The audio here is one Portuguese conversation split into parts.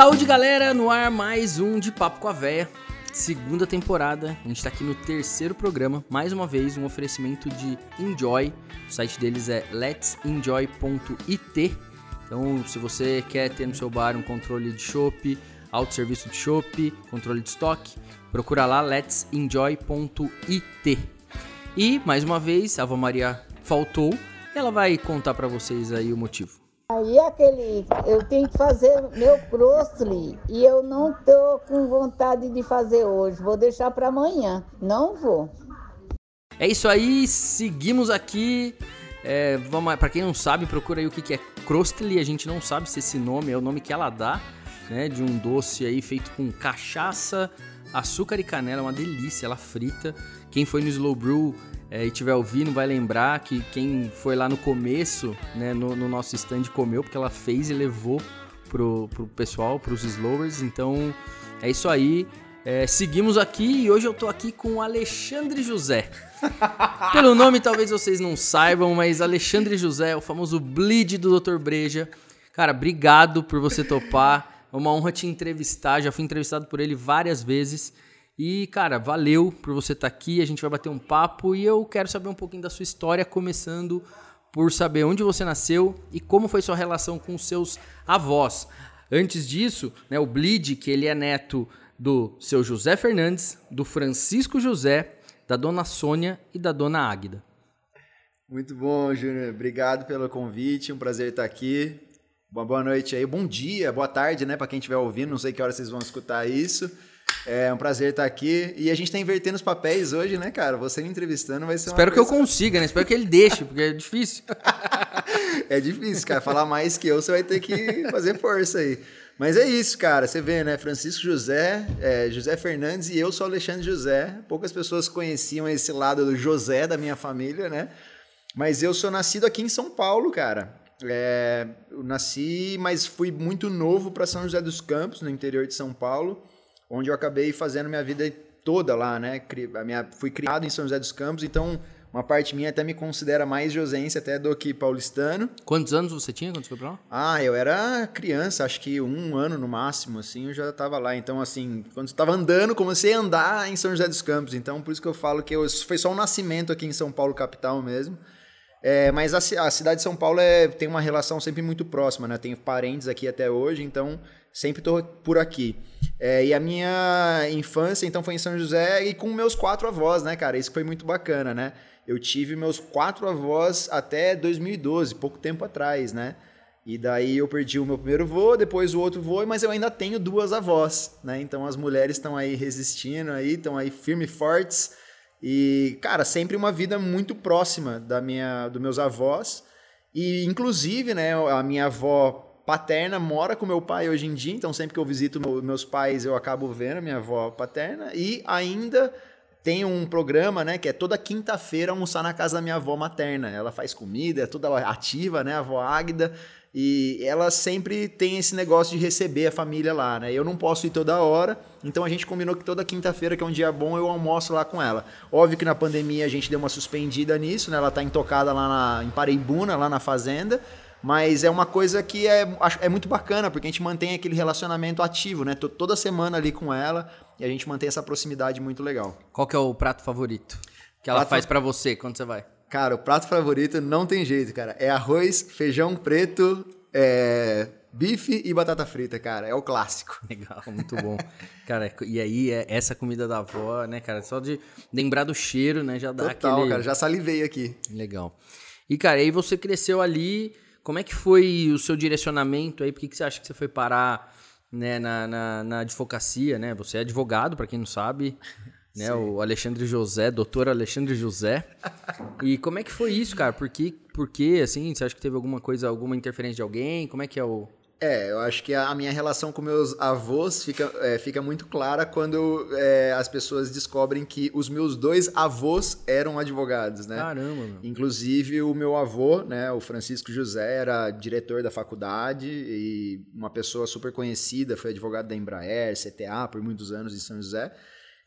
Saúde, galera! No ar mais um de Papo com a Véia, segunda temporada. A gente tá aqui no terceiro programa, mais uma vez um oferecimento de Enjoy. O site deles é let'senjoy.it. Então, se você quer ter no seu bar um controle de chopp, autosserviço de chopp, controle de estoque, procura lá let'senjoy.it. E mais uma vez, a Ava Maria faltou, ela vai contar para vocês aí o motivo. Aí aquele, eu tenho que fazer meu crostly e eu não tô com vontade de fazer hoje. Vou deixar para amanhã. Não vou. É isso aí, seguimos aqui. É, vamos, para quem não sabe, procura aí o que, que é crostly. A gente não sabe se esse nome é o nome que ela dá, né? De um doce aí feito com cachaça, açúcar e canela, uma delícia. Ela frita. Quem foi no Slow Brew é, e tiver ouvindo vai lembrar que quem foi lá no começo, né, no, no nosso stand comeu, porque ela fez e levou pro, pro pessoal, pros slowers. Então é isso aí. É, seguimos aqui e hoje eu tô aqui com o Alexandre José. Pelo nome talvez vocês não saibam, mas Alexandre José, o famoso bleed do Dr. Breja. Cara, obrigado por você topar. É uma honra te entrevistar. Já fui entrevistado por ele várias vezes. E, cara, valeu por você estar tá aqui. A gente vai bater um papo e eu quero saber um pouquinho da sua história, começando por saber onde você nasceu e como foi sua relação com seus avós. Antes disso, né, o Bleed, que ele é neto do seu José Fernandes, do Francisco José, da dona Sônia e da dona Águida. Muito bom, Júnior. Obrigado pelo convite. Um prazer estar aqui. Uma boa noite aí. Bom dia, boa tarde, né, para quem estiver ouvindo. Não sei que hora vocês vão escutar isso. É um prazer estar aqui. E a gente está invertendo os papéis hoje, né, cara? Você me entrevistando vai ser Espero que eu consiga, né? Espero que ele deixe, porque é difícil. é difícil, cara. Falar mais que eu, você vai ter que fazer força aí. Mas é isso, cara. Você vê, né? Francisco José, é, José Fernandes e eu sou Alexandre José. Poucas pessoas conheciam esse lado do José da minha família, né? Mas eu sou nascido aqui em São Paulo, cara. É, eu nasci, mas fui muito novo para São José dos Campos, no interior de São Paulo onde eu acabei fazendo minha vida toda lá, né? Minha, fui criado em São José dos Campos, então uma parte minha até me considera mais josense até do que paulistano. Quantos anos você tinha quando você foi pra lá? Ah, eu era criança, acho que um ano no máximo, assim, eu já estava lá. Então, assim, quando eu estava andando, comecei a andar em São José dos Campos. Então, por isso que eu falo que eu, foi só um nascimento aqui em São Paulo, capital mesmo. É, mas a, a, cidade de São Paulo é, tem uma relação sempre muito próxima, né? Tenho parentes aqui até hoje, então sempre estou por aqui. É, e a minha infância, então, foi em São José e com meus quatro avós, né, cara? Isso foi muito bacana, né? Eu tive meus quatro avós até 2012, pouco tempo atrás, né? E daí eu perdi o meu primeiro voo, depois o outro voo, mas eu ainda tenho duas avós, né? Então as mulheres estão aí resistindo aí, estão aí firme e fortes. E, cara, sempre uma vida muito próxima da minha, dos meus avós. E, inclusive, né, a minha avó paterna mora com meu pai hoje em dia, então sempre que eu visito meus pais eu acabo vendo minha avó paterna e ainda tem um programa, né, que é toda quinta-feira almoçar na casa da minha avó materna. Ela faz comida, é toda ativa, né, a avó Águida, e ela sempre tem esse negócio de receber a família lá, né? Eu não posso ir toda hora, então a gente combinou que toda quinta-feira, que é um dia bom, eu almoço lá com ela. Óbvio que na pandemia a gente deu uma suspendida nisso, né? Ela tá intocada lá na, em Pareibuna, lá na fazenda, mas é uma coisa que é, é muito bacana, porque a gente mantém aquele relacionamento ativo, né? Tô toda semana ali com ela e a gente mantém essa proximidade muito legal. Qual que é o prato favorito que ela prato... faz para você quando você vai? Cara, o prato favorito não tem jeito, cara. É arroz, feijão preto, é... bife e batata frita, cara. É o clássico. Legal, muito bom. cara, e aí, é essa comida da avó, né, cara? Só de lembrar do cheiro, né? Já dá Total, aquele... cara. Já salivei aqui. Legal. E, cara, aí você cresceu ali como é que foi o seu direcionamento aí? Por que, que você acha que você foi parar né, na, na, na advocacia, né? Você é advogado, para quem não sabe, né? O Alexandre José, doutor Alexandre José. E como é que foi isso, cara? Por que, por que, assim, você acha que teve alguma coisa, alguma interferência de alguém? Como é que é o... É, eu acho que a minha relação com meus avós fica, é, fica muito clara quando é, as pessoas descobrem que os meus dois avós eram advogados, né? Caramba, meu. Inclusive o meu avô, né, o Francisco José, era diretor da faculdade e uma pessoa super conhecida, foi advogado da Embraer, CTA por muitos anos em São José.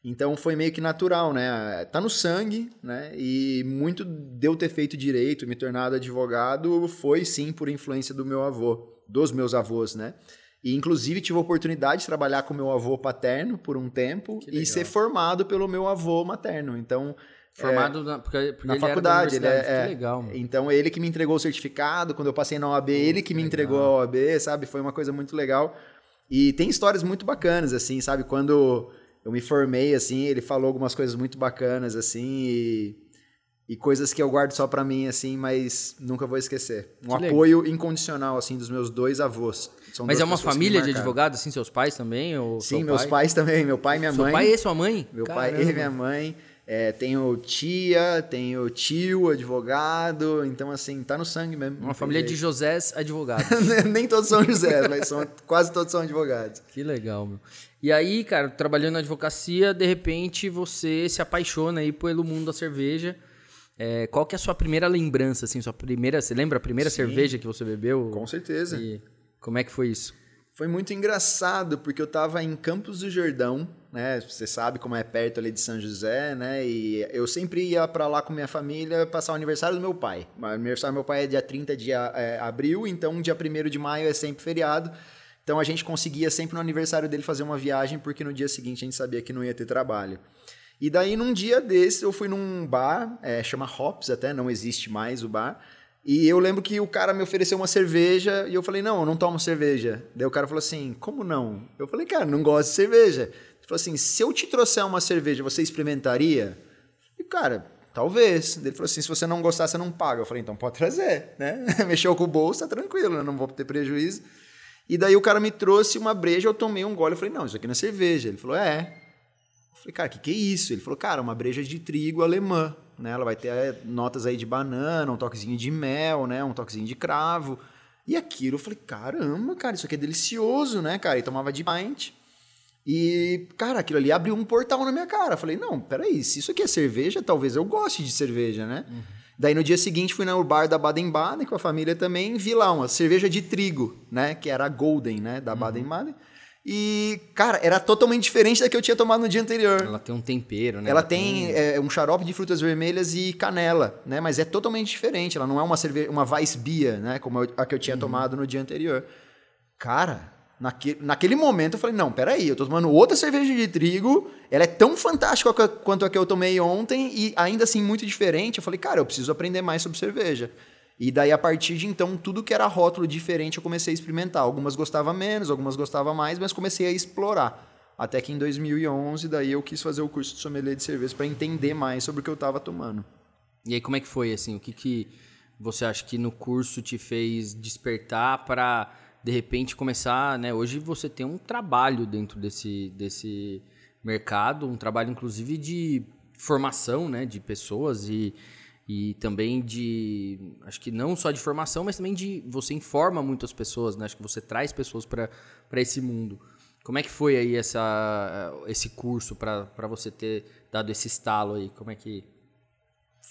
Então foi meio que natural, né? Tá no sangue, né? E muito de eu ter feito direito, me tornado advogado, foi sim por influência do meu avô dos meus avós, né? E, inclusive, tive a oportunidade de trabalhar com meu avô paterno por um tempo e ser formado pelo meu avô materno. Então, Formado é, na, porque, porque na faculdade. Ele é, que legal. Mano. Então, ele que me entregou o certificado. Quando eu passei na OAB, ele que me legal. entregou a OAB, sabe? Foi uma coisa muito legal. E tem histórias muito bacanas, assim, sabe? Quando eu me formei, assim, ele falou algumas coisas muito bacanas, assim, e, e coisas que eu guardo só para mim, assim, mas nunca vou esquecer. Um que apoio legal. incondicional, assim, dos meus dois avós. São mas é uma família de advogados, assim, seus pais também? Ou Sim, meus pai? pais também, meu pai e minha Seu mãe. Seu pai e sua mãe? Meu Caramba. pai e minha mãe. É, tenho tia, tenho tio, advogado, então assim, tá no sangue mesmo. Uma família jeito. de Josés advogados. Nem todos são José, mas são, quase todos são advogados. Que legal, meu. E aí, cara, trabalhando na advocacia, de repente você se apaixona aí pelo mundo da cerveja. É, qual que é a sua primeira lembrança, assim, sua primeira, você lembra a primeira Sim, cerveja que você bebeu? Com certeza. E como é que foi isso? Foi muito engraçado, porque eu estava em Campos do Jordão, né? Você sabe como é perto ali de São José, né? E eu sempre ia para lá com minha família passar o aniversário do meu pai. O aniversário do meu pai é dia 30 de é, abril, então dia 1 de maio é sempre feriado. Então a gente conseguia sempre no aniversário dele fazer uma viagem, porque no dia seguinte a gente sabia que não ia ter trabalho. E daí num dia desse eu fui num bar, é, chama Hops até, não existe mais o bar. E eu lembro que o cara me ofereceu uma cerveja e eu falei, não, eu não tomo cerveja. Daí o cara falou assim, como não? Eu falei, cara, não gosto de cerveja. Ele falou assim: se eu te trouxer uma cerveja, você experimentaria? E, cara, talvez. Ele falou assim: se você não gostar, você não paga. Eu falei: então pode trazer, né? Mexeu com o bolso, tá tranquilo, né? não vou ter prejuízo. E daí o cara me trouxe uma breja, eu tomei um gole. Eu falei: não, isso aqui não é cerveja. Ele falou: é. Eu falei: cara, o que, que é isso? Ele falou: cara, uma breja de trigo alemã. Né? Ela vai ter é, notas aí de banana, um toquezinho de mel, né? um toquezinho de cravo. E aquilo, eu falei: caramba, cara, isso aqui é delicioso, né, cara? E tomava de pint. E, cara, aquilo ali abriu um portal na minha cara. falei, não, peraí, se isso aqui é cerveja, talvez eu goste de cerveja, né? Uhum. Daí no dia seguinte fui no bar da Baden-Baden com a família também, vi lá uma cerveja de trigo, né? Que era a Golden, né? Da uhum. E, cara, era totalmente diferente da que eu tinha tomado no dia anterior. Ela tem um tempero, né? Ela, ela tem, tem... É, um xarope de frutas vermelhas e canela, né? Mas é totalmente diferente. Ela não é uma cerveja, uma Weissbier, né? Como a que eu tinha uhum. tomado no dia anterior. Cara, Naquele, naquele momento eu falei, não, peraí, eu tô tomando outra cerveja de trigo, ela é tão fantástica quanto a que eu tomei ontem e ainda assim muito diferente. Eu falei, cara, eu preciso aprender mais sobre cerveja. E daí, a partir de então, tudo que era rótulo diferente eu comecei a experimentar. Algumas gostava menos, algumas gostava mais, mas comecei a explorar. Até que em 2011, daí eu quis fazer o curso de sommelier de cerveja para entender mais sobre o que eu estava tomando. E aí, como é que foi, assim? O que, que você acha que no curso te fez despertar para de repente começar, né? Hoje você tem um trabalho dentro desse, desse mercado, um trabalho inclusive de formação, né? De pessoas e, e também de, acho que não só de formação, mas também de você informa muitas pessoas, né? Acho que você traz pessoas para esse mundo. Como é que foi aí essa, esse curso para você ter dado esse estalo aí? Como é que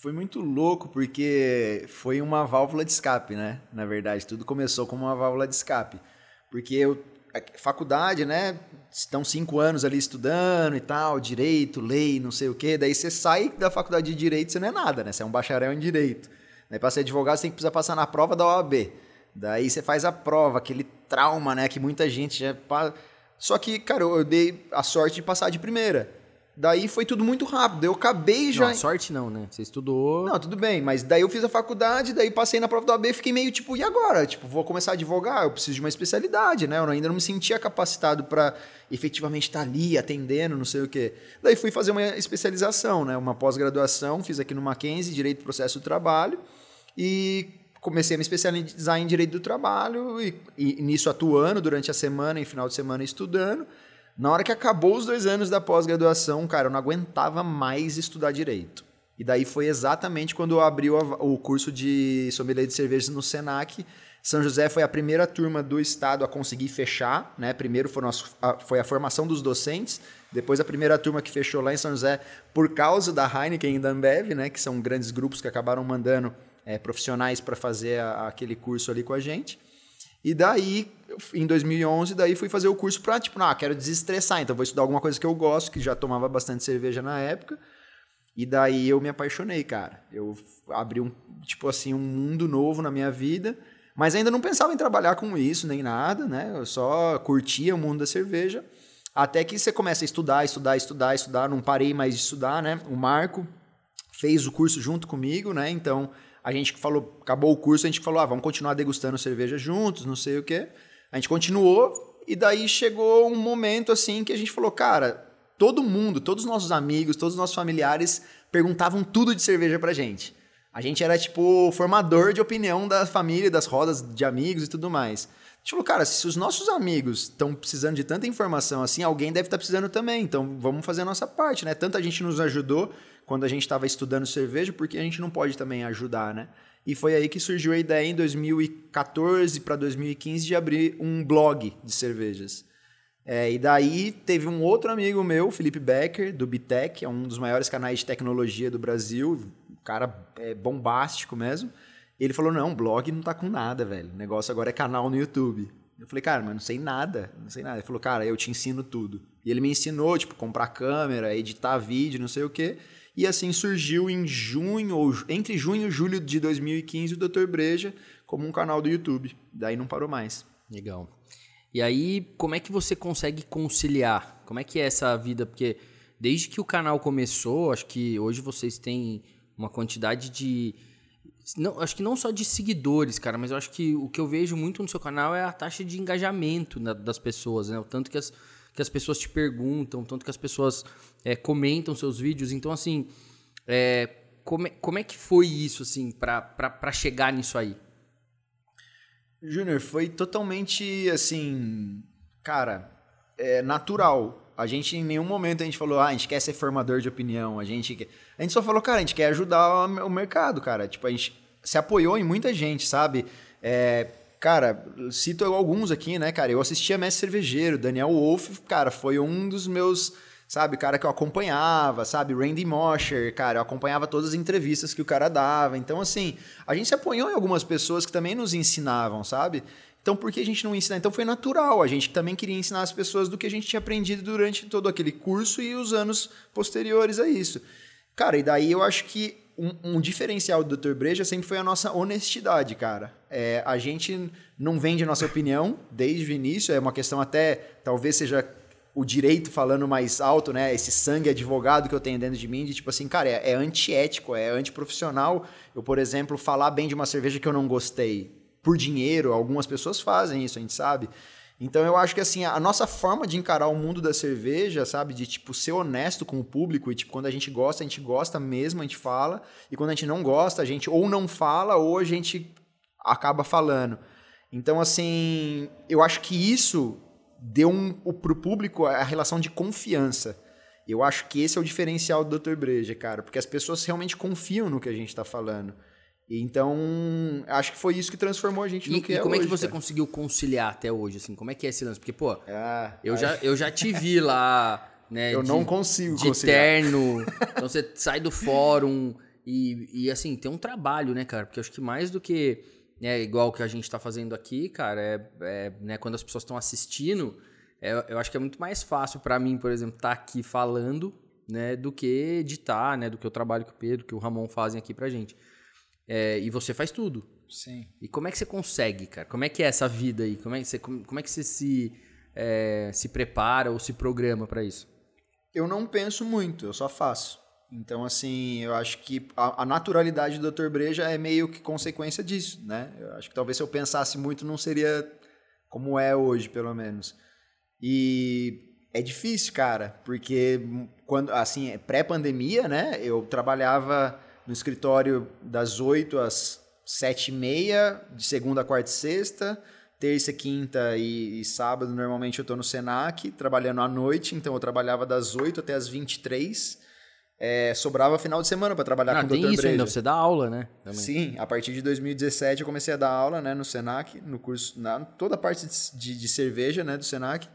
foi muito louco porque foi uma válvula de escape, né? Na verdade, tudo começou como uma válvula de escape. Porque eu, faculdade, né? Estão cinco anos ali estudando e tal, direito, lei, não sei o quê. Daí você sai da faculdade de direito, você não é nada, né? Você é um bacharel em direito. Daí para ser advogado, você tem que precisar passar na prova da OAB. Daí você faz a prova, aquele trauma, né? Que muita gente já. Só que, cara, eu dei a sorte de passar de primeira. Daí foi tudo muito rápido. Eu acabei já. Não, sorte não, né? Você estudou. Não, tudo bem, mas daí eu fiz a faculdade, daí passei na prova da OAB e fiquei meio tipo, e agora? Tipo, vou começar a advogar, eu preciso de uma especialidade, né? Eu ainda não me sentia capacitado para efetivamente estar tá ali atendendo, não sei o quê. Daí fui fazer uma especialização, né? Uma pós-graduação, fiz aqui no Mackenzie, Direito do Processo do Trabalho, e comecei a me especializar em Direito do Trabalho, e, e nisso atuando durante a semana e final de semana estudando. Na hora que acabou os dois anos da pós-graduação, cara, eu não aguentava mais estudar direito. E daí foi exatamente quando eu abri o, o curso de sommelier de cervejas no Senac. São José foi a primeira turma do estado a conseguir fechar, né? Primeiro foram as, a, foi a formação dos docentes, depois a primeira turma que fechou lá em São José por causa da Heineken e da Ambev, né? Que são grandes grupos que acabaram mandando é, profissionais para fazer a, aquele curso ali com a gente. E daí, em 2011, daí fui fazer o curso pra, tipo, ah, quero desestressar, então vou estudar alguma coisa que eu gosto, que já tomava bastante cerveja na época. E daí eu me apaixonei, cara. Eu abri um, tipo assim, um mundo novo na minha vida. Mas ainda não pensava em trabalhar com isso nem nada, né? Eu só curtia o mundo da cerveja. Até que você começa a estudar, estudar, estudar, estudar. Não parei mais de estudar, né? O Marco fez o curso junto comigo, né? Então a gente falou, acabou o curso, a gente falou, ah, vamos continuar degustando cerveja juntos, não sei o quê. A gente continuou e daí chegou um momento assim que a gente falou, cara, todo mundo, todos os nossos amigos, todos os nossos familiares perguntavam tudo de cerveja pra gente. A gente era tipo formador de opinião da família, das rodas de amigos e tudo mais. Falou, cara, se os nossos amigos estão precisando de tanta informação assim, alguém deve estar tá precisando também. Então vamos fazer a nossa parte, né? Tanta gente nos ajudou quando a gente estava estudando cerveja, porque a gente não pode também ajudar, né? E foi aí que surgiu a ideia em 2014 para 2015 de abrir um blog de cervejas. É, e daí teve um outro amigo meu, Felipe Becker, do Bitec, é um dos maiores canais de tecnologia do Brasil, um cara é, bombástico mesmo. Ele falou: não, blog não tá com nada, velho. O negócio agora é canal no YouTube. Eu falei, cara, mas não sei nada, não sei nada. Ele falou, cara, eu te ensino tudo. E ele me ensinou, tipo, comprar câmera, editar vídeo, não sei o quê. E assim surgiu em junho, ou entre junho e julho de 2015, o Dr. Breja como um canal do YouTube. Daí não parou mais. Legal. E aí, como é que você consegue conciliar? Como é que é essa vida? Porque desde que o canal começou, acho que hoje vocês têm uma quantidade de. Não, acho que não só de seguidores, cara, mas eu acho que o que eu vejo muito no seu canal é a taxa de engajamento das pessoas, né? O tanto que as, que as pessoas te perguntam, tanto que as pessoas é, comentam seus vídeos. Então, assim, é, como, como é que foi isso, assim, para chegar nisso aí? Júnior, foi totalmente, assim, cara, é, natural. A gente, em nenhum momento, a gente falou, ah, a gente quer ser formador de opinião, a gente quer... A gente só falou, cara, a gente quer ajudar o mercado, cara. Tipo, a gente se apoiou em muita gente, sabe? É, Cara, cito alguns aqui, né, cara? Eu assistia Mestre Cervejeiro, Daniel Wolf, cara, foi um dos meus, sabe, cara que eu acompanhava, sabe? Randy Mosher, cara, eu acompanhava todas as entrevistas que o cara dava. Então, assim, a gente se apoiou em algumas pessoas que também nos ensinavam, sabe? Então, por que a gente não ensina? Então, foi natural. A gente também queria ensinar as pessoas do que a gente tinha aprendido durante todo aquele curso e os anos posteriores a isso. Cara, e daí eu acho que um, um, diferencial do Dr. Breja sempre foi a nossa honestidade, cara. É, a gente não vende a nossa opinião desde o início, é uma questão até, talvez seja o direito falando mais alto, né? Esse sangue advogado que eu tenho dentro de mim, de tipo assim, cara, é, é antiético, é antiprofissional. Eu, por exemplo, falar bem de uma cerveja que eu não gostei por dinheiro, algumas pessoas fazem isso, a gente sabe. Então eu acho que assim, a nossa forma de encarar o mundo da cerveja, sabe, de tipo ser honesto com o público e tipo quando a gente gosta, a gente gosta mesmo, a gente fala, e quando a gente não gosta, a gente ou não fala ou a gente acaba falando. Então assim, eu acho que isso deu um, pro público a relação de confiança. Eu acho que esse é o diferencial do Dr. Breja, cara, porque as pessoas realmente confiam no que a gente está falando. Então, acho que foi isso que transformou a gente no e, que e é como hoje, é que você cara. conseguiu conciliar até hoje, assim? Como é que é esse lance? Porque, pô, ah, eu, já, eu já te vi lá, né? Eu de, não consigo De conciliar. terno, então você sai do fórum e, e, assim, tem um trabalho, né, cara? Porque eu acho que mais do que, né, igual que a gente tá fazendo aqui, cara, é, é né, quando as pessoas estão assistindo, é, eu acho que é muito mais fácil para mim, por exemplo, estar tá aqui falando, né, do que editar, né, do que o trabalho que o Pedro, que o Ramon fazem aqui pra gente. É, e você faz tudo. Sim. E como é que você consegue, cara? Como é que é essa vida aí? Como é que você, como, como é que você se, é, se prepara ou se programa para isso? Eu não penso muito, eu só faço. Então, assim, eu acho que a, a, naturalidade do Dr. Breja é meio que consequência disso, né? Eu acho que talvez se eu pensasse muito não seria como é hoje, pelo menos. E é difícil, cara, porque quando, assim, pré-pandemia, né? Eu trabalhava no escritório das 8 às 7 e meia, de segunda, quarta e sexta. Terça, quinta e, e sábado, normalmente eu estou no Senac, trabalhando à noite, então eu trabalhava das 8 até as 23 é, sobrava final de semana para trabalhar ah, com o Dr. isso ainda, você dá aula, né? Também. Sim, a partir de 2017 eu comecei a dar aula né, no Senac, no curso, na toda a parte de, de, de cerveja né, do Senac.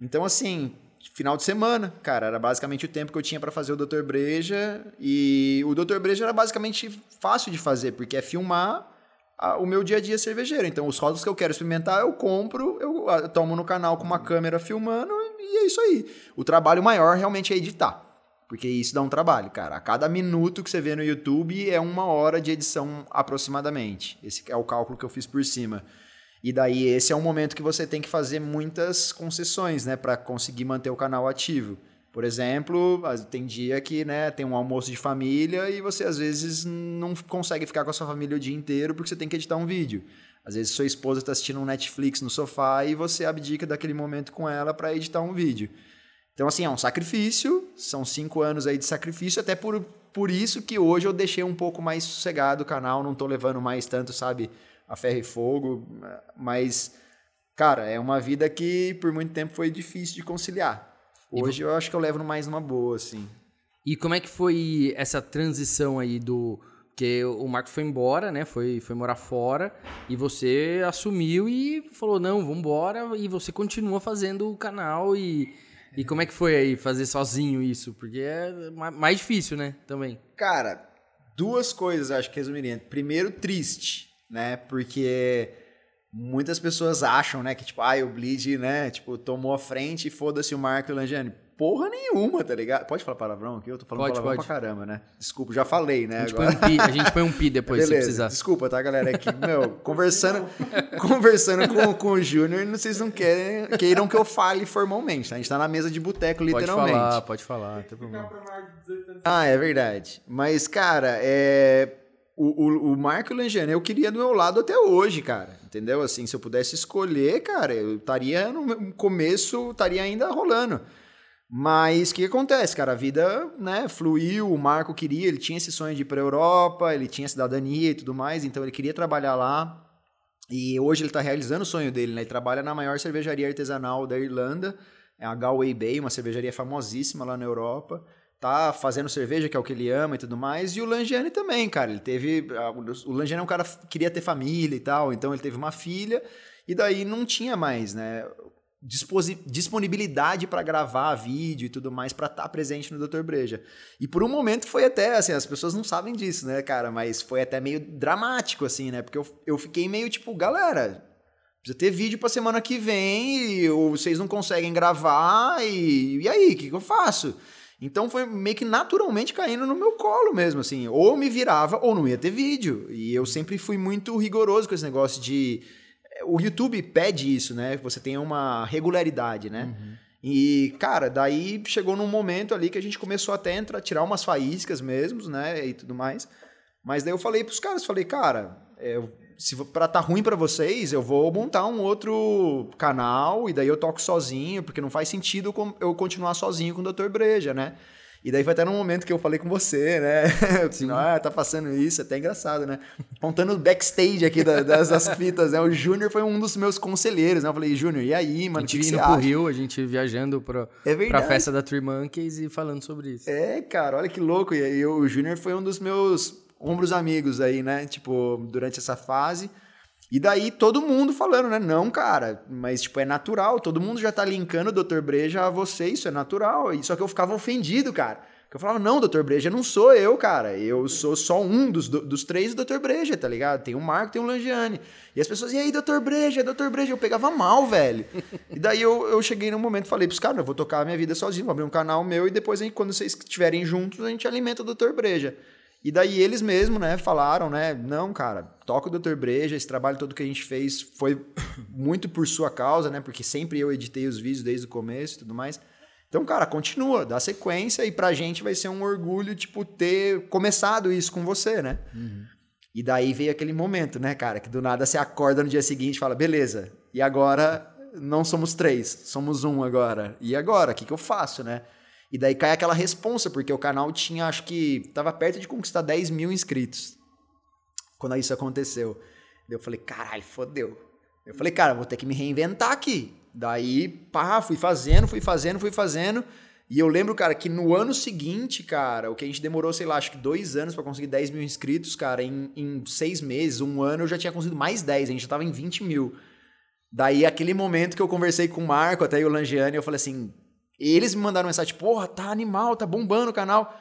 Então, assim, final de semana, cara. Era basicamente o tempo que eu tinha para fazer o Dr. Breja. E o Dr. Breja era basicamente fácil de fazer, porque é filmar a, o meu dia a dia cervejeiro. Então, os rótulos que eu quero experimentar, eu compro, eu, eu tomo no canal com uma câmera filmando e é isso aí. O trabalho maior realmente é editar. Porque isso dá um trabalho, cara. A cada minuto que você vê no YouTube é uma hora de edição aproximadamente. Esse é o cálculo que eu fiz por cima. E daí esse é um momento que você tem que fazer muitas concessões, né, para conseguir manter o canal ativo. Por exemplo, tem dia que né, tem um almoço de família e você às vezes não consegue ficar com a sua família o dia inteiro porque você tem que editar um vídeo. Às vezes sua esposa está assistindo um Netflix no sofá e você abdica daquele momento com ela para editar um vídeo. Então, assim, é um sacrifício, são cinco anos aí de sacrifício, até por, por isso que hoje eu deixei um pouco mais sossegado o canal, não estou levando mais tanto, sabe, a ferro e fogo, mas, cara, é uma vida que por muito tempo foi difícil de conciliar. Hoje eu acho que eu levo mais numa boa, assim. E como é que foi essa transição aí do porque o Marco foi embora, né? Foi, foi morar fora e você assumiu e falou não, vamos embora e você continua fazendo o canal e e como é que foi aí fazer sozinho isso? Porque é mais difícil, né? Também. Cara, duas coisas acho que resumiria. Primeiro, triste, né? Porque muitas pessoas acham, né, que tipo, ah, o Bleed, né, tipo, tomou a frente e foda-se o Marco e o Langiani porra nenhuma, tá ligado? Pode falar palavrão aqui? Eu tô falando pode, palavrão pode. pra caramba, né? Desculpa, já falei, né? A gente, agora. Põe, um pi, a gente põe um pi depois, Beleza, se precisar. Desculpa, tá, galera? É que, meu, conversando, conversando com, com o Júnior, vocês não querem, queiram que eu fale formalmente, tá? A gente tá na mesa de boteco, literalmente. Pode falar, pode falar, não tem problema. Ah, é verdade. Mas, cara, é... O, o, o Marco Langiani eu queria do meu lado até hoje, cara. Entendeu? Assim, se eu pudesse escolher, cara, eu estaria no começo, estaria ainda rolando. Mas o que acontece, cara? A vida né, fluiu, o Marco queria, ele tinha esse sonho de ir para a Europa, ele tinha cidadania e tudo mais, então ele queria trabalhar lá. E hoje ele está realizando o sonho dele, né? Ele trabalha na maior cervejaria artesanal da Irlanda, é a Galway Bay, uma cervejaria famosíssima lá na Europa. Tá fazendo cerveja, que é o que ele ama e tudo mais. E o Langiani também, cara. Ele teve. O Langiani é um cara que queria ter família e tal, então ele teve uma filha. E daí não tinha mais, né? disponibilidade para gravar vídeo e tudo mais para estar tá presente no Dr. Breja. E por um momento foi até, assim, as pessoas não sabem disso, né, cara? Mas foi até meio dramático, assim, né? Porque eu, eu fiquei meio tipo, galera, precisa ter vídeo pra semana que vem, e, ou vocês não conseguem gravar, e, e aí, o que, que eu faço? Então foi meio que naturalmente caindo no meu colo mesmo, assim. Ou me virava, ou não ia ter vídeo. E eu sempre fui muito rigoroso com esse negócio de o YouTube pede isso, né? Que você tenha uma regularidade, né? Uhum. E, cara, daí chegou num momento ali que a gente começou até a entrar, tirar umas faíscas mesmo, né? E tudo mais. Mas daí eu falei pros caras, falei, cara, é, se para tá ruim para vocês, eu vou montar um outro canal e daí eu toco sozinho, porque não faz sentido eu continuar sozinho com o Dr. Breja, né? E daí foi até num momento que eu falei com você, né? Sim. ah, tá passando isso, é até engraçado, né? Contando o backstage aqui das, das fitas, né? O Júnior foi um dos meus conselheiros, né? Eu falei, Júnior, e aí, mano? A gente indo pro Rio, a gente viajando pra, é pra festa da Three Monkeys e falando sobre isso. É, cara, olha que louco. E aí, o Júnior foi um dos meus ombros amigos aí, né? Tipo, durante essa fase. E daí todo mundo falando, né? Não, cara, mas tipo, é natural, todo mundo já tá linkando o Dr. Breja a você, isso é natural. E só que eu ficava ofendido, cara. Eu falava, não, Dr. Breja não sou eu, cara. Eu sou só um dos, dos três do Dr. Breja, tá ligado? Tem o Marco, tem o Langiane. E as pessoas, e aí, Dr. Breja, Dr. Breja? Eu pegava mal, velho. e daí eu, eu cheguei num momento e falei pros caras, eu vou tocar a minha vida sozinho, vou abrir um canal meu e depois, quando vocês estiverem juntos, a gente alimenta o Dr. Breja. E daí eles mesmos, né, falaram, né, não, cara, toca o Dr. Breja, esse trabalho todo que a gente fez foi muito por sua causa, né, porque sempre eu editei os vídeos desde o começo e tudo mais. Então, cara, continua, dá sequência e pra gente vai ser um orgulho, tipo, ter começado isso com você, né? Uhum. E daí veio aquele momento, né, cara, que do nada você acorda no dia seguinte e fala, beleza, e agora não somos três, somos um agora. E agora, o que, que eu faço, né? E daí cai aquela responsa, porque o canal tinha, acho que, tava perto de conquistar 10 mil inscritos. Quando isso aconteceu. Eu falei, caralho, fodeu. Eu falei, cara, vou ter que me reinventar aqui. Daí, pá, fui fazendo, fui fazendo, fui fazendo. E eu lembro, cara, que no ano seguinte, cara, o que a gente demorou, sei lá, acho que dois anos para conseguir 10 mil inscritos, cara, em, em seis meses, um ano, eu já tinha conseguido mais 10, a gente já tava em 20 mil. Daí, aquele momento que eu conversei com o Marco, até o Langiane, eu falei assim, eles me mandaram mensagem, porra, tá animal, tá bombando o canal.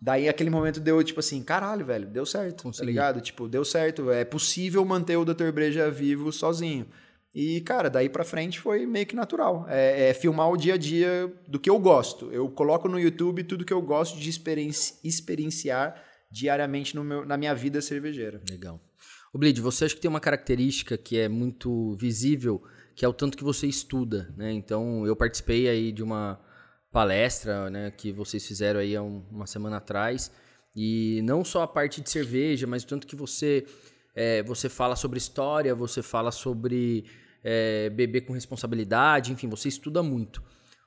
Daí aquele momento deu tipo assim, caralho, velho, deu certo, tá Consegui. tá ligado? Tipo, deu certo, é possível manter o Dr. Breja vivo sozinho. E, cara, daí pra frente foi meio que natural. É, é, filmar o dia a dia do que eu gosto. Eu coloco no YouTube tudo que eu gosto de experienci experienciar diariamente no meu, na minha vida cervejeira. Legal. O Bleed, você acha que tem uma característica que é muito visível, que é o tanto que você estuda, né? Então, eu participei aí de uma palestra, né, que vocês fizeram aí há um, uma semana atrás, e não só a parte de cerveja, mas o tanto que você é, você fala sobre história, você fala sobre é, beber com responsabilidade, enfim, você estuda muito.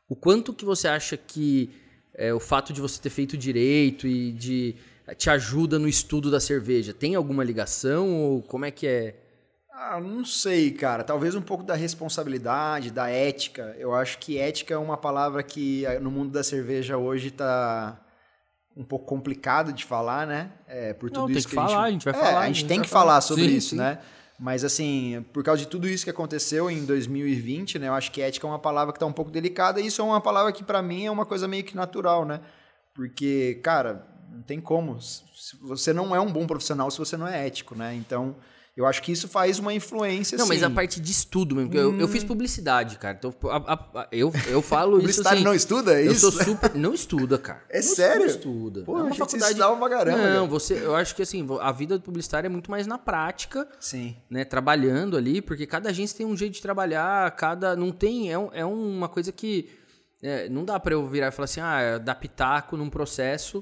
O quanto que você acha que é, o fato de você ter feito direito e de te ajuda no estudo da cerveja? Tem alguma ligação ou como é que é? Ah, não sei, cara. Talvez um pouco da responsabilidade, da ética. Eu acho que ética é uma palavra que ah, no mundo da cerveja hoje está um pouco complicado de falar, né? É, por tudo não, isso tem que, que falar, a gente, a gente vai é, falar. A gente, a gente tem que falar, falar sobre sim, isso, sim. né? Mas assim, por causa de tudo isso que aconteceu em 2020, né? Eu acho que ética é uma palavra que está um pouco delicada e isso é uma palavra que para mim é uma coisa meio que natural, né? Porque, cara, não tem como. Você não é um bom profissional se você não é ético, né? Então, eu acho que isso faz uma influência. Não, assim. mas a parte de estudo mesmo. Hum. Eu, eu, fiz hum. publicidade, cara. Então, a, a, eu, eu falo isso. Publicidade assim, não estuda? É eu isso? sou super. Não estuda, cara. É não sério? Não estuda. Pô, é uma faculdade. Você uma caramba. Não, você, eu acho que assim, a vida do publicitário é muito mais na prática. Sim. Né, trabalhando ali, porque cada agência tem um jeito de trabalhar, cada. Não tem. É, é uma coisa que. É, não dá para eu virar e falar assim, ah, dar pitaco num processo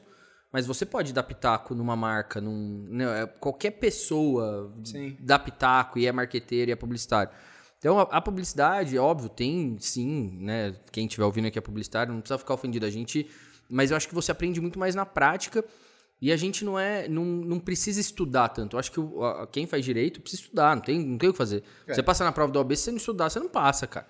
mas você pode dar pitaco numa marca, num, né, é, qualquer pessoa sim. dá pitaco e é marqueteiro e é publicitário. Então, a, a, publicidade, óbvio, tem sim, né? Quem estiver ouvindo aqui é publicitário, não precisa ficar ofendido. A gente. Mas eu acho que você aprende muito mais na prática e a gente não é. Não, não precisa estudar tanto. Eu acho que o, a, quem faz direito precisa estudar, não tem, não tem o que fazer. É. Você passa na prova do OAB, se você não estudar, você não passa, cara.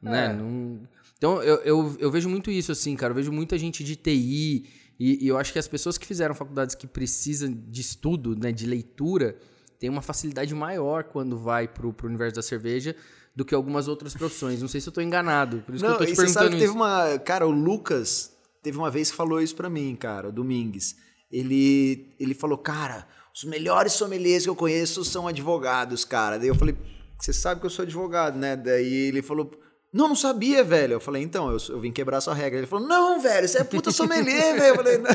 Né? É. Não, então, eu, eu, eu vejo muito isso, assim, cara. Eu vejo muita gente de TI e, e, eu acho que as pessoas que fizeram faculdades que precisam de estudo, né, de leitura, têm uma facilidade maior quando vai pro, pro universo da cerveja do que algumas outras profissões. Não sei se eu estou enganado, por isso Não, que eu tô te perguntando sabe que teve uma, cara, o Lucas teve uma vez que falou isso para mim, cara, o Domingues. Ele ele falou: "Cara, os melhores sommeliers que eu conheço são advogados, cara". Daí eu falei: "Você sabe que eu sou advogado, né?" Daí ele falou: não, não sabia, velho. Eu falei, então, eu, eu vim quebrar sua regra. Ele falou, não, velho, você é puta sommelier, velho. Eu falei, não,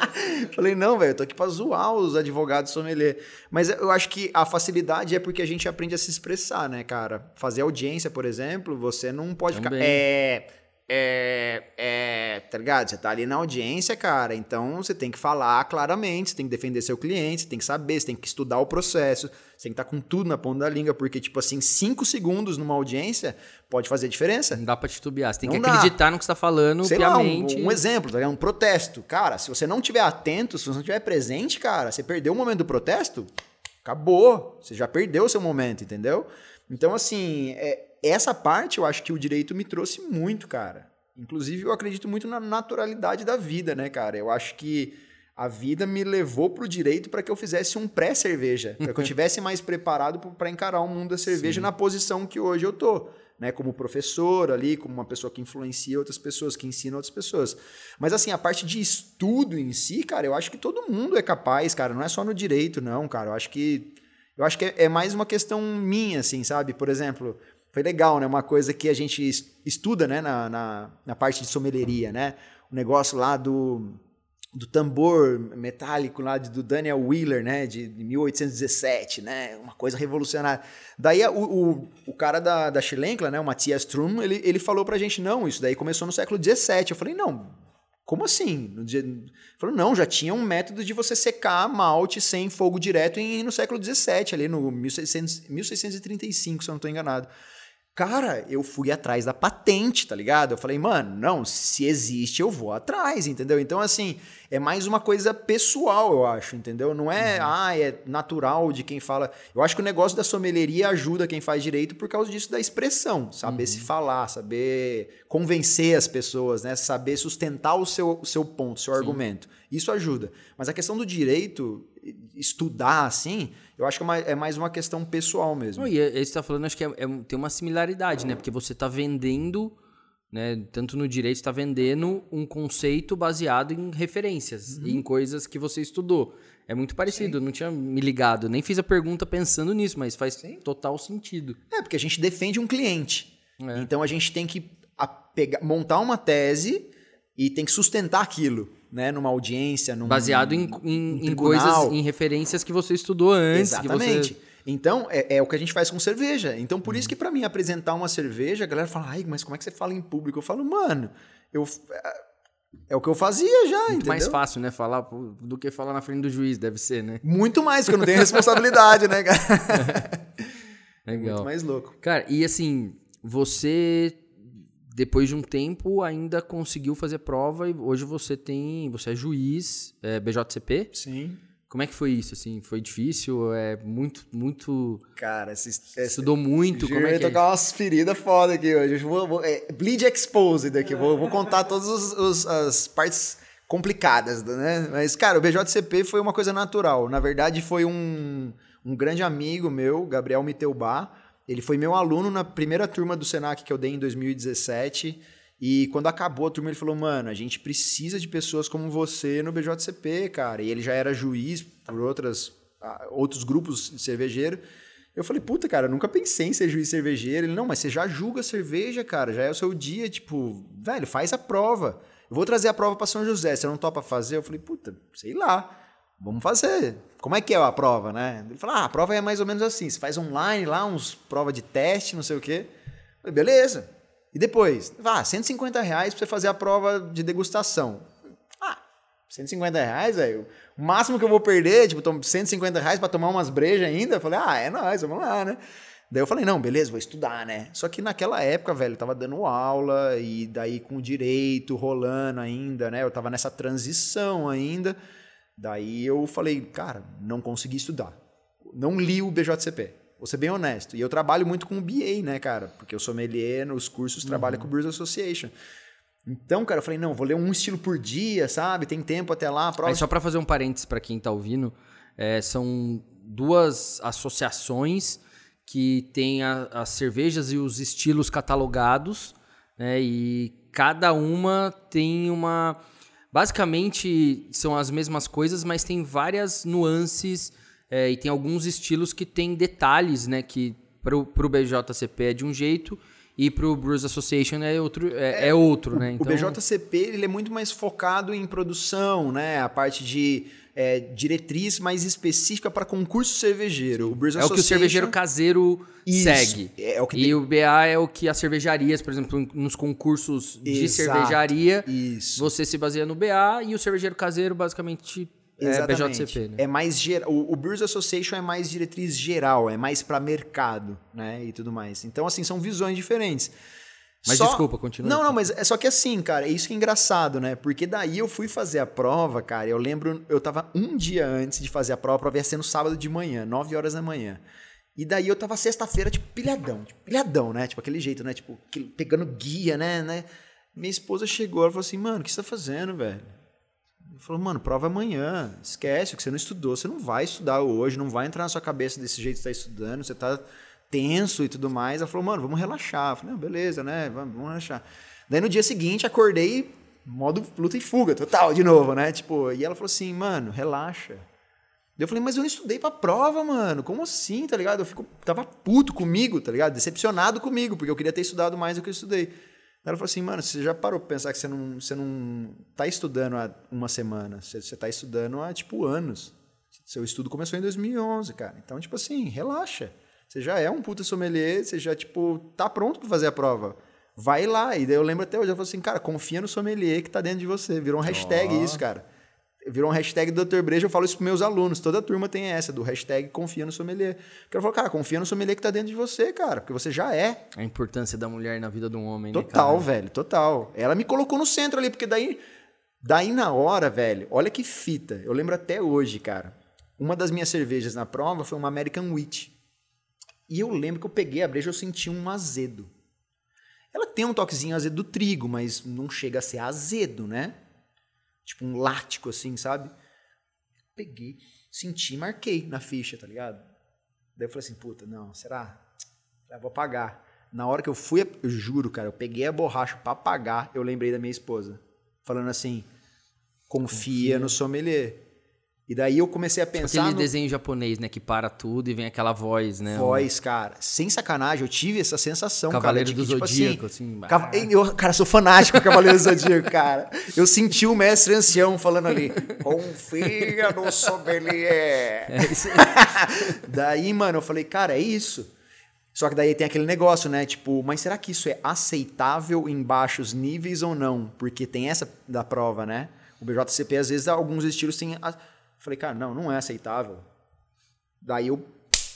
falei, não velho, eu tô aqui pra zoar os advogados sommelier. Mas eu acho que a facilidade é porque a gente aprende a se expressar, né, cara? Fazer audiência, por exemplo, você não pode Também. ficar. É é, é, tá ligado? Você tá ali na audiência, cara, então você tem que falar claramente, você tem que defender seu cliente, você tem que saber, você tem que estudar o processo, você tem que estar tá com tudo na ponta da língua, porque, tipo assim, cinco segundos numa audiência pode fazer diferença. Não dá pra titubear, você tem não que acreditar no que você tá falando, Sei piamente. Lá, um, um, exemplo, tá ligado? Um protesto. Cara, se você não tiver atento, se você não estiver presente, cara, você perdeu o momento do protesto, acabou. Você já perdeu o seu momento, entendeu? Então, assim, é, essa parte eu acho que o direito me trouxe muito, cara. Inclusive, eu acredito muito na naturalidade da vida, né, cara? Eu acho que a vida me levou pro direito para que eu fizesse um pré-cerveja, para que eu tivesse mais preparado para encarar o mundo da cerveja Sim. na posição que hoje eu tô, né, como professor ali, como uma pessoa que influencia outras pessoas, que ensina outras pessoas. Mas assim, a parte de estudo em si, cara, eu acho que todo mundo é capaz, cara, não é só no direito não, cara. Eu acho que eu acho que é, é mais uma questão minha, assim, sabe? Por exemplo, foi legal, né? Uma coisa que a gente estuda, né? Na, na, na parte de sommelieria, né? O negócio lá do, do tambor metálico lá do Daniel Wheeler, né? De, de 1817, né? Uma coisa revolucionária. Daí o, o, o cara da, da Schlenkla, né? O Matthias Strum, ele, ele falou pra gente, não, isso daí começou no século XVII. Eu falei, não, como assim? Dia... Falou, não, já tinha um método de você secar malte sem fogo direto em, no século XVII, ali no 1600, 1635, se eu não estou enganado. Cara, eu fui atrás da patente, tá ligado? Eu falei, mano, não, se existe, eu vou atrás, entendeu? Então, assim, é mais uma coisa pessoal, eu acho, entendeu? Não é, uhum. ah, é natural de quem fala. Eu acho que o negócio da sommelieria ajuda quem faz direito por causa disso da expressão, saber uhum. se falar, saber convencer as pessoas, né? Saber sustentar o seu, o seu ponto, o seu Sim. argumento. Isso ajuda. Mas a questão do direito, estudar assim, eu acho que é mais uma questão pessoal mesmo. E é, é você está falando, acho que é, é, tem uma similaridade, né? Porque você está vendendo né? Tanto no direito está vendendo um conceito baseado em referências, Uhum. em coisas que você estudou. É muito parecido, eu não tinha me ligado, nem fiz a pergunta pensando nisso, mas faz total sentido. É, porque a gente defende um cliente. É. Então a gente tem que pegar- montar uma tese e tem que sustentar aquilo, né? Numa audiência, num Baseado em, em, em coisas, em referências que você estudou antes. Exatamente. você- Então, é, é o que a gente faz com cerveja. Então, por Uhum. isso que pra mim apresentar uma cerveja, a galera fala, ai, mas como é que você fala em público? Eu falo, mano, eu, é, é o que eu fazia já, Muito entendeu? mais fácil, né? Falar do que falar na frente do juiz, deve ser, né? Muito mais, porque eu não tenho responsabilidade, né, cara? Legal. Muito mais louco. Cara, e assim, você depois de um tempo ainda conseguiu fazer prova e hoje você tem, você é juiz, é BJCP. Sim. Como é que foi isso assim? Foi difícil? É muito muito Cara, esse, esse, estudou muito, como é que é? tocar umas feridas foda aqui hoje. Vou, vou, é, bleed exposed aqui. Vou, vou contar todas as partes complicadas, né? Mas, cara, o BJCP foi uma coisa natural. Na verdade, foi um, um grande amigo meu, Gabriel Miteubá. Ele foi meu aluno na primeira turma do Senac que eu dei em 2017. E quando acabou a turma, ele falou: Mano, a gente precisa de pessoas como você no BJCP, cara. E ele já era juiz por outras, outros grupos de cervejeiro. Eu falei, puta, cara, eu nunca pensei em ser juiz cervejeiro. Ele, não, mas você já julga cerveja, cara, já é o seu dia, tipo, velho, faz a prova. Eu vou trazer a prova pra São José, você não topa fazer? Eu falei, puta, sei lá, vamos fazer. Como é que é a prova, né? Ele falou, ah, a prova é mais ou menos assim, você faz online lá, uns prova de teste, não sei o quê. Eu falei, beleza. E depois? Ah, 150 reais pra você fazer a prova de degustação. Ah, 150 reais, velho. O máximo que eu vou perder, tipo, tom- 150 reais pra tomar umas brejas ainda. Eu falei, ah, é nóis, vamos lá, né? Daí eu falei, não, beleza, vou estudar, né? Só que naquela época, velho, eu tava dando aula e daí com direito rolando ainda, né? Eu tava nessa transição ainda. Daí eu falei, cara, não consegui estudar. Não li o BJCP. Vou ser bem honesto. E eu trabalho muito com o BA, né, cara? Porque eu sou sommelier nos cursos, trabalho com o Brewers Association. Então, cara, eu falei, não, vou ler um estilo por dia, sabe? Tem tempo até lá. Prova Aí só pra fazer um parênteses pra quem tá ouvindo, é, são duas associações que têm a- as cervejas e os estilos catalogados, né? E cada uma tem uma basicamente são as mesmas coisas, mas tem várias nuances é, e tem alguns estilos que tem detalhes, né? Que pro, pro BJCP é de um jeito e pro Brewers Association é outro, é, é outro, né? O BJCP ele é muito mais focado em produção, né? A parte de é, diretriz mais específica para concurso cervejeiro. O Brewers É o que o Association- cervejeiro caseiro Isso, segue. é o que e tem- o BA é o que as cervejarias, por exemplo, nos concursos de Exato, cervejaria, Isso. você se baseia no BA e o cervejeiro caseiro basicamente é Exatamente. BJCP, né? É mais ger... o, o Brewers Association é mais diretriz geral, é mais para mercado, né, e tudo mais. Então assim são visões diferentes. Mas desculpa, continua. Não, não, mas é só que assim, cara, é isso que é engraçado, né? Porque daí eu fui fazer a prova, cara. Eu lembro, eu tava um dia antes de fazer a prova, a prova ia ser no sábado de manhã, 9 horas da manhã. E daí eu tava sexta-feira, tipo, pilhadão, tipo, pilhadão, né? Tipo, aquele jeito, né? Tipo, pegando guia, né? né? Minha esposa chegou, ela falou assim, mano, o que você tá fazendo, velho? Ele falou, mano, prova amanhã. Esquece, o que você não estudou, você não vai estudar hoje, não vai entrar na sua cabeça desse jeito que você tá estudando, você tá tenso e tudo mais. Ela falou, mano, vamos relaxar. Eu falei, não, beleza, né? Vamos, vamos relaxar. Daí no dia seguinte, acordei, modo luta e fuga, total, de novo, né? Tipo, e ela falou assim, mano, relaxa. Eu falei, mas eu não estudei pra prova, mano. Como assim, tá ligado? Eu fico, tava puto comigo, tá ligado? Decepcionado comigo, porque eu queria ter estudado mais do que eu estudei. Ela falou assim, mano, você já parou pra pensar que você não, você não tá estudando há uma semana, você, você tá estudando há, tipo, anos. Seu estudo começou em 2011, cara. Então, tipo assim, relaxa. Você já é um puta sommelier, você já, tipo, tá pronto pra fazer a prova. Vai lá. E daí eu lembro até hoje, eu falei assim, cara, confia no sommelier que tá dentro de você. Virou um hashtag isso, cara. Virou um hashtag do Dr. Breja, eu falo isso pros meus alunos. Toda turma tem essa, do hashtag confia no sommelier. Porque eu falo, cara, confia no sommelier que tá dentro de você, cara. Porque você já é. A importância da mulher na vida de um homem, Total, né, velho, total. Ela me colocou no centro ali, porque daí, daí na hora, velho, olha que fita. Eu lembro até hoje, cara. Uma das minhas cervejas na prova foi uma American Wheat. E eu lembro que eu peguei a breja e eu senti um azedo. Ela tem um toquezinho azedo do trigo, mas não chega a ser azedo, né? Tipo um lático assim, sabe? Peguei, senti, marquei na ficha, tá ligado? Daí eu falei assim, puta, não, será? Ah, vou pagar. Na hora que eu fui, eu juro, cara, eu peguei a borracha pra apagar, eu lembrei da minha esposa. Falando assim, confia, confia. no sommelier. E daí eu comecei a tipo pensar. Aquele no... desenho japonês, né? Que para tudo e vem aquela voz, né? Voz, cara. Sem sacanagem, eu tive essa sensação, Cavaleiro cara. do tipo Zodíaco, assim. assim cav... eu, cara, sou fanático do Cavaleiro do Zodíaco, cara. Eu senti o mestre ancião falando ali: confia no sommelier. É daí, mano, eu falei, cara, é isso. Só que daí tem aquele negócio, né? Tipo, mas será que isso é aceitável em baixos níveis ou não? Porque tem essa da prova, né? O BJCP, às vezes, alguns estilos têm. Falei, cara, não, não é aceitável. Daí eu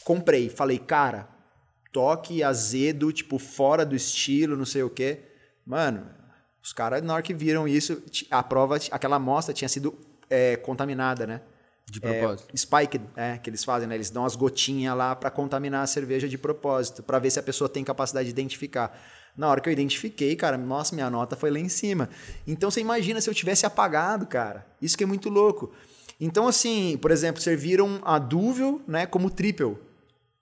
comprei. Falei, cara, toque azedo, tipo, fora do estilo, não sei o quê. Mano, os caras, na hora que viram isso, a prova, aquela amostra tinha sido é, contaminada, né? De propósito. É, spike, é, que eles fazem, né? Eles dão as gotinhas lá para contaminar a cerveja de propósito, para ver se a pessoa tem capacidade de identificar. Na hora que eu identifiquei, cara, nossa, minha nota foi lá em cima. Então você imagina se eu tivesse apagado, cara. Isso que é muito louco. Então, assim, por exemplo, serviram a Duvel né, como triple.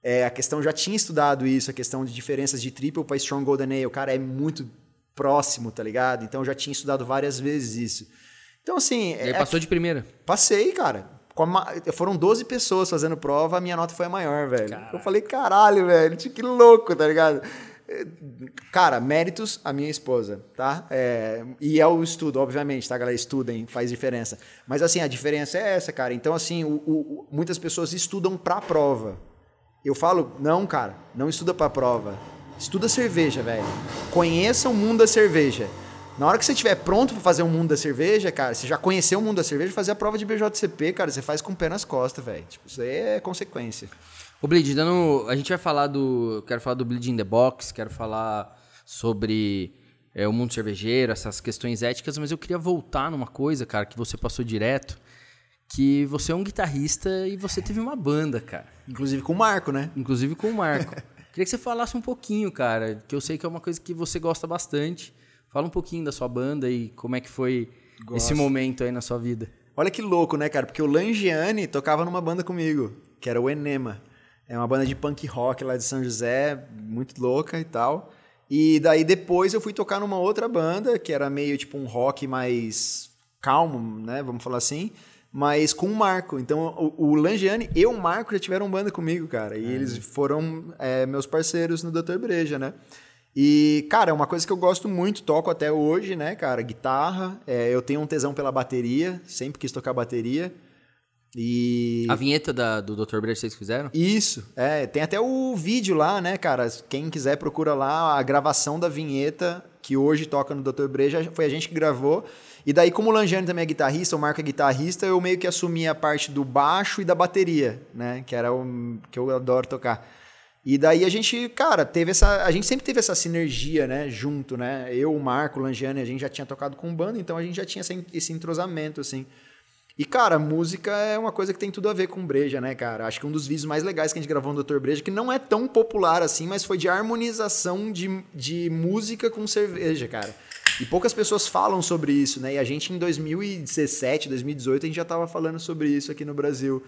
É, a questão já tinha estudado isso, a questão de diferenças de triple para Strong Golden Ale. Cara, é muito próximo, tá ligado? Então, eu já tinha estudado várias vezes isso. Então, assim. E aí é, passou de primeira? Passei, cara. Foram 12 pessoas fazendo prova, a minha nota foi a maior, velho. Caraca. Eu falei, caralho, velho, que louco, tá ligado? Cara, méritos a minha esposa, tá? É, e é o estudo, obviamente, tá, galera? Estudem, faz diferença. Mas assim, a diferença é essa, cara. Então, assim, o, o, muitas pessoas estudam pra prova. Eu falo, não, cara, não estuda pra prova. Estuda cerveja, velho. Conheça o mundo da cerveja. Na hora que você estiver pronto para fazer o mundo da cerveja, cara, você já conheceu o mundo da cerveja, fazer a prova de BJCP, cara, você faz com o pé nas costas, velho. Tipo, isso aí é consequência. Ô, Bleed, dando, a gente vai falar do. Quero falar do Bleed in the Box, quero falar sobre é, o mundo cervejeiro, essas questões éticas, mas eu queria voltar numa coisa, cara, que você passou direto. Que você é um guitarrista e você teve uma banda, cara. Inclusive com o Marco, né? Inclusive com o Marco. queria que você falasse um pouquinho, cara, que eu sei que é uma coisa que você gosta bastante. Fala um pouquinho da sua banda e como é que foi Gosto. esse momento aí na sua vida. Olha que louco, né, cara? Porque o Langiani tocava numa banda comigo, que era o Enema. É uma banda de punk rock lá de São José, muito louca e tal. E daí depois eu fui tocar numa outra banda, que era meio tipo um rock mais calmo, né? Vamos falar assim. Mas com o Marco. Então o, o Langiani e o Marco já tiveram banda comigo, cara. E é. eles foram é, meus parceiros no Dr. Breja, né? E, cara, é uma coisa que eu gosto muito, toco até hoje, né, cara? Guitarra. É, eu tenho um tesão pela bateria, sempre quis tocar bateria. E... A vinheta da, do Dr. Brecht vocês fizeram? Isso, é. Tem até o vídeo lá, né, cara? Quem quiser procura lá a gravação da vinheta que hoje toca no Dr. Breja, foi a gente que gravou. E daí, como o Langiani também é guitarrista, o Marco é guitarrista, eu meio que assumi a parte do baixo e da bateria, né? Que era o que eu adoro tocar. E daí a gente, cara, teve essa. A gente sempre teve essa sinergia, né? Junto, né? Eu, o Marco, o Langiani, a gente já tinha tocado com banda, então a gente já tinha esse entrosamento, assim. E, cara, música é uma coisa que tem tudo a ver com breja, né, cara? Acho que um dos vídeos mais legais que a gente gravou no Dr. Breja, que não é tão popular assim, mas foi de harmonização de, de música com cerveja, cara. E poucas pessoas falam sobre isso, né? E a gente em 2017, 2018, a gente já tava falando sobre isso aqui no Brasil.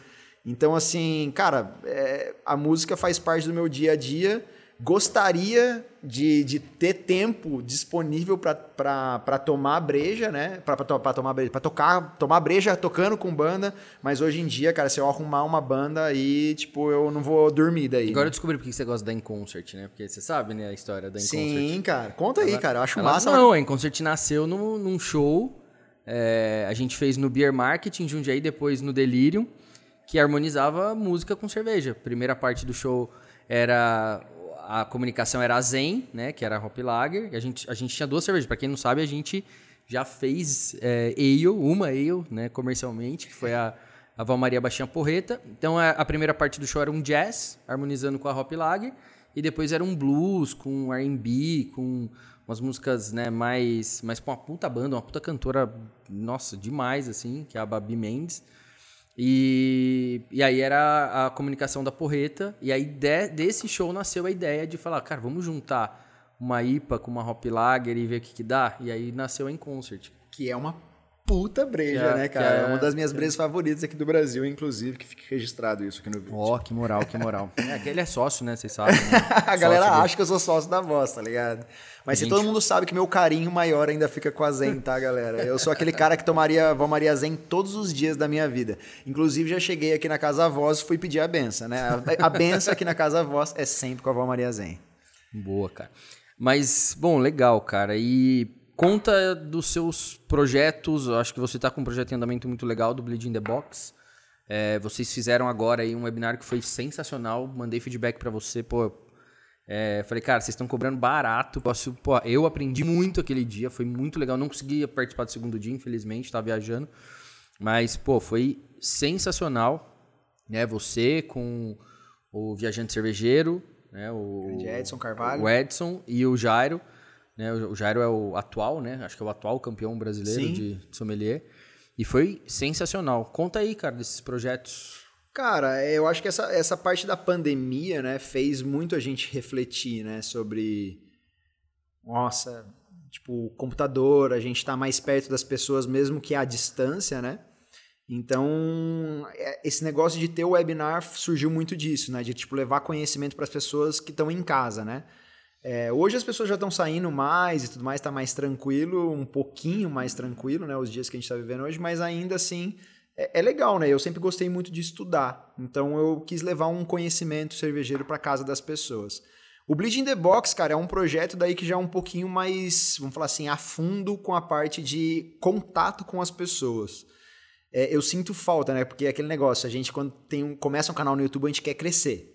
Então, assim, cara, é, a música faz parte do meu dia a dia gostaria de, de ter tempo disponível para tomar breja, né? Para tomar breja, para tocar, tomar breja tocando com banda, mas hoje em dia, cara, se eu arrumar uma banda aí, tipo, eu não vou dormir daí. Agora né? eu descobri porque você gosta da Inconcert, né? Porque você sabe, né, a história da Inconcert. Sim, cara. Conta aí, cara. Eu acho ela, massa. Não, a Inconcert nasceu no, num show. É, a gente fez no Beer Market em Jundiaí, depois no Delirium, que harmonizava música com cerveja. Primeira parte do show era a comunicação era a Zen, né, que era a Hop Lager. A gente, a gente tinha duas cervejas. Para quem não sabe, a gente já fez é, ale, uma ale, né, comercialmente, que foi a, a Val Maria Baixinha Porreta. Então a, a, primeira parte do show era um jazz, harmonizando com a Hop Lager, e depois era um blues com R&B, com umas músicas, né, mais mais com uma puta banda, uma puta cantora, nossa, demais assim, que é a Babi Mendes. E, e aí era a comunicação da porreta. E aí de, desse show nasceu a ideia de falar, cara, vamos juntar uma IPA com uma Hop Lager e ver o que, que dá. E aí nasceu em concert. Que é uma puta breja, é- né, cara? é- uma das minhas brejas favoritas aqui do Brasil, inclusive, que fique registrado isso aqui no vídeo. Ó, que moral, que moral. É que ele é sócio, né? Vocês sabem. né? A galera Sócio acha que eu sou sócio da voz, tá ligado? Mas se Gente. todo mundo sabe que meu carinho maior ainda fica com a Zen, tá, galera? Eu sou aquele cara que tomaria Vó Maria Zen todos os dias da minha vida. Inclusive, já cheguei aqui na Casa Voz e fui pedir a benção, né? A, a benção aqui na Casa Voz é sempre com a Vó Maria Zen. Boa, cara. Mas, bom, legal, cara. E conta dos seus projetos. Eu acho que você tá com um projeto em andamento muito legal do Bleeding the Box. É, vocês fizeram agora aí um webinar que foi sensacional. Mandei feedback pra você, pô. é, falei, cara, vocês estão cobrando barato. Posso, pô, eu aprendi muito aquele dia, foi muito legal. Não consegui participar do segundo dia, infelizmente, tava viajando. Mas, pô, foi sensacional. Né? Você com o Viajante Cervejeiro, né? O Edson Carvalho. O Edson e o Jairo. Né? O Jairo é o atual, né? Acho que é o atual campeão brasileiro Sim. de sommelier. E foi sensacional. Conta aí, cara, desses projetos. Cara, é, eu acho que essa, essa parte da pandemia, né, fez muito a gente refletir, né, sobre. Nossa, tipo, o computador, a gente tá mais perto das pessoas, mesmo que à distância, né? Então, é, esse negócio de ter o webinar surgiu muito disso, né? De, tipo, levar conhecimento para as pessoas que estão em casa, né? É, hoje as pessoas já estão saindo mais e tudo mais, tá mais tranquilo, um pouquinho mais tranquilo, né? Os dias que a gente está vivendo hoje, mas ainda assim é, é legal, né? Eu sempre gostei muito de estudar, então eu quis levar um conhecimento cervejeiro para casa das pessoas. O Bleeding the Box, cara, é um projeto daí que já é um pouquinho mais, vamos falar assim, a fundo com a parte de contato com as pessoas. É, eu sinto falta, né? Porque é aquele negócio, a gente quando tem um, começa um canal no YouTube, a gente quer crescer.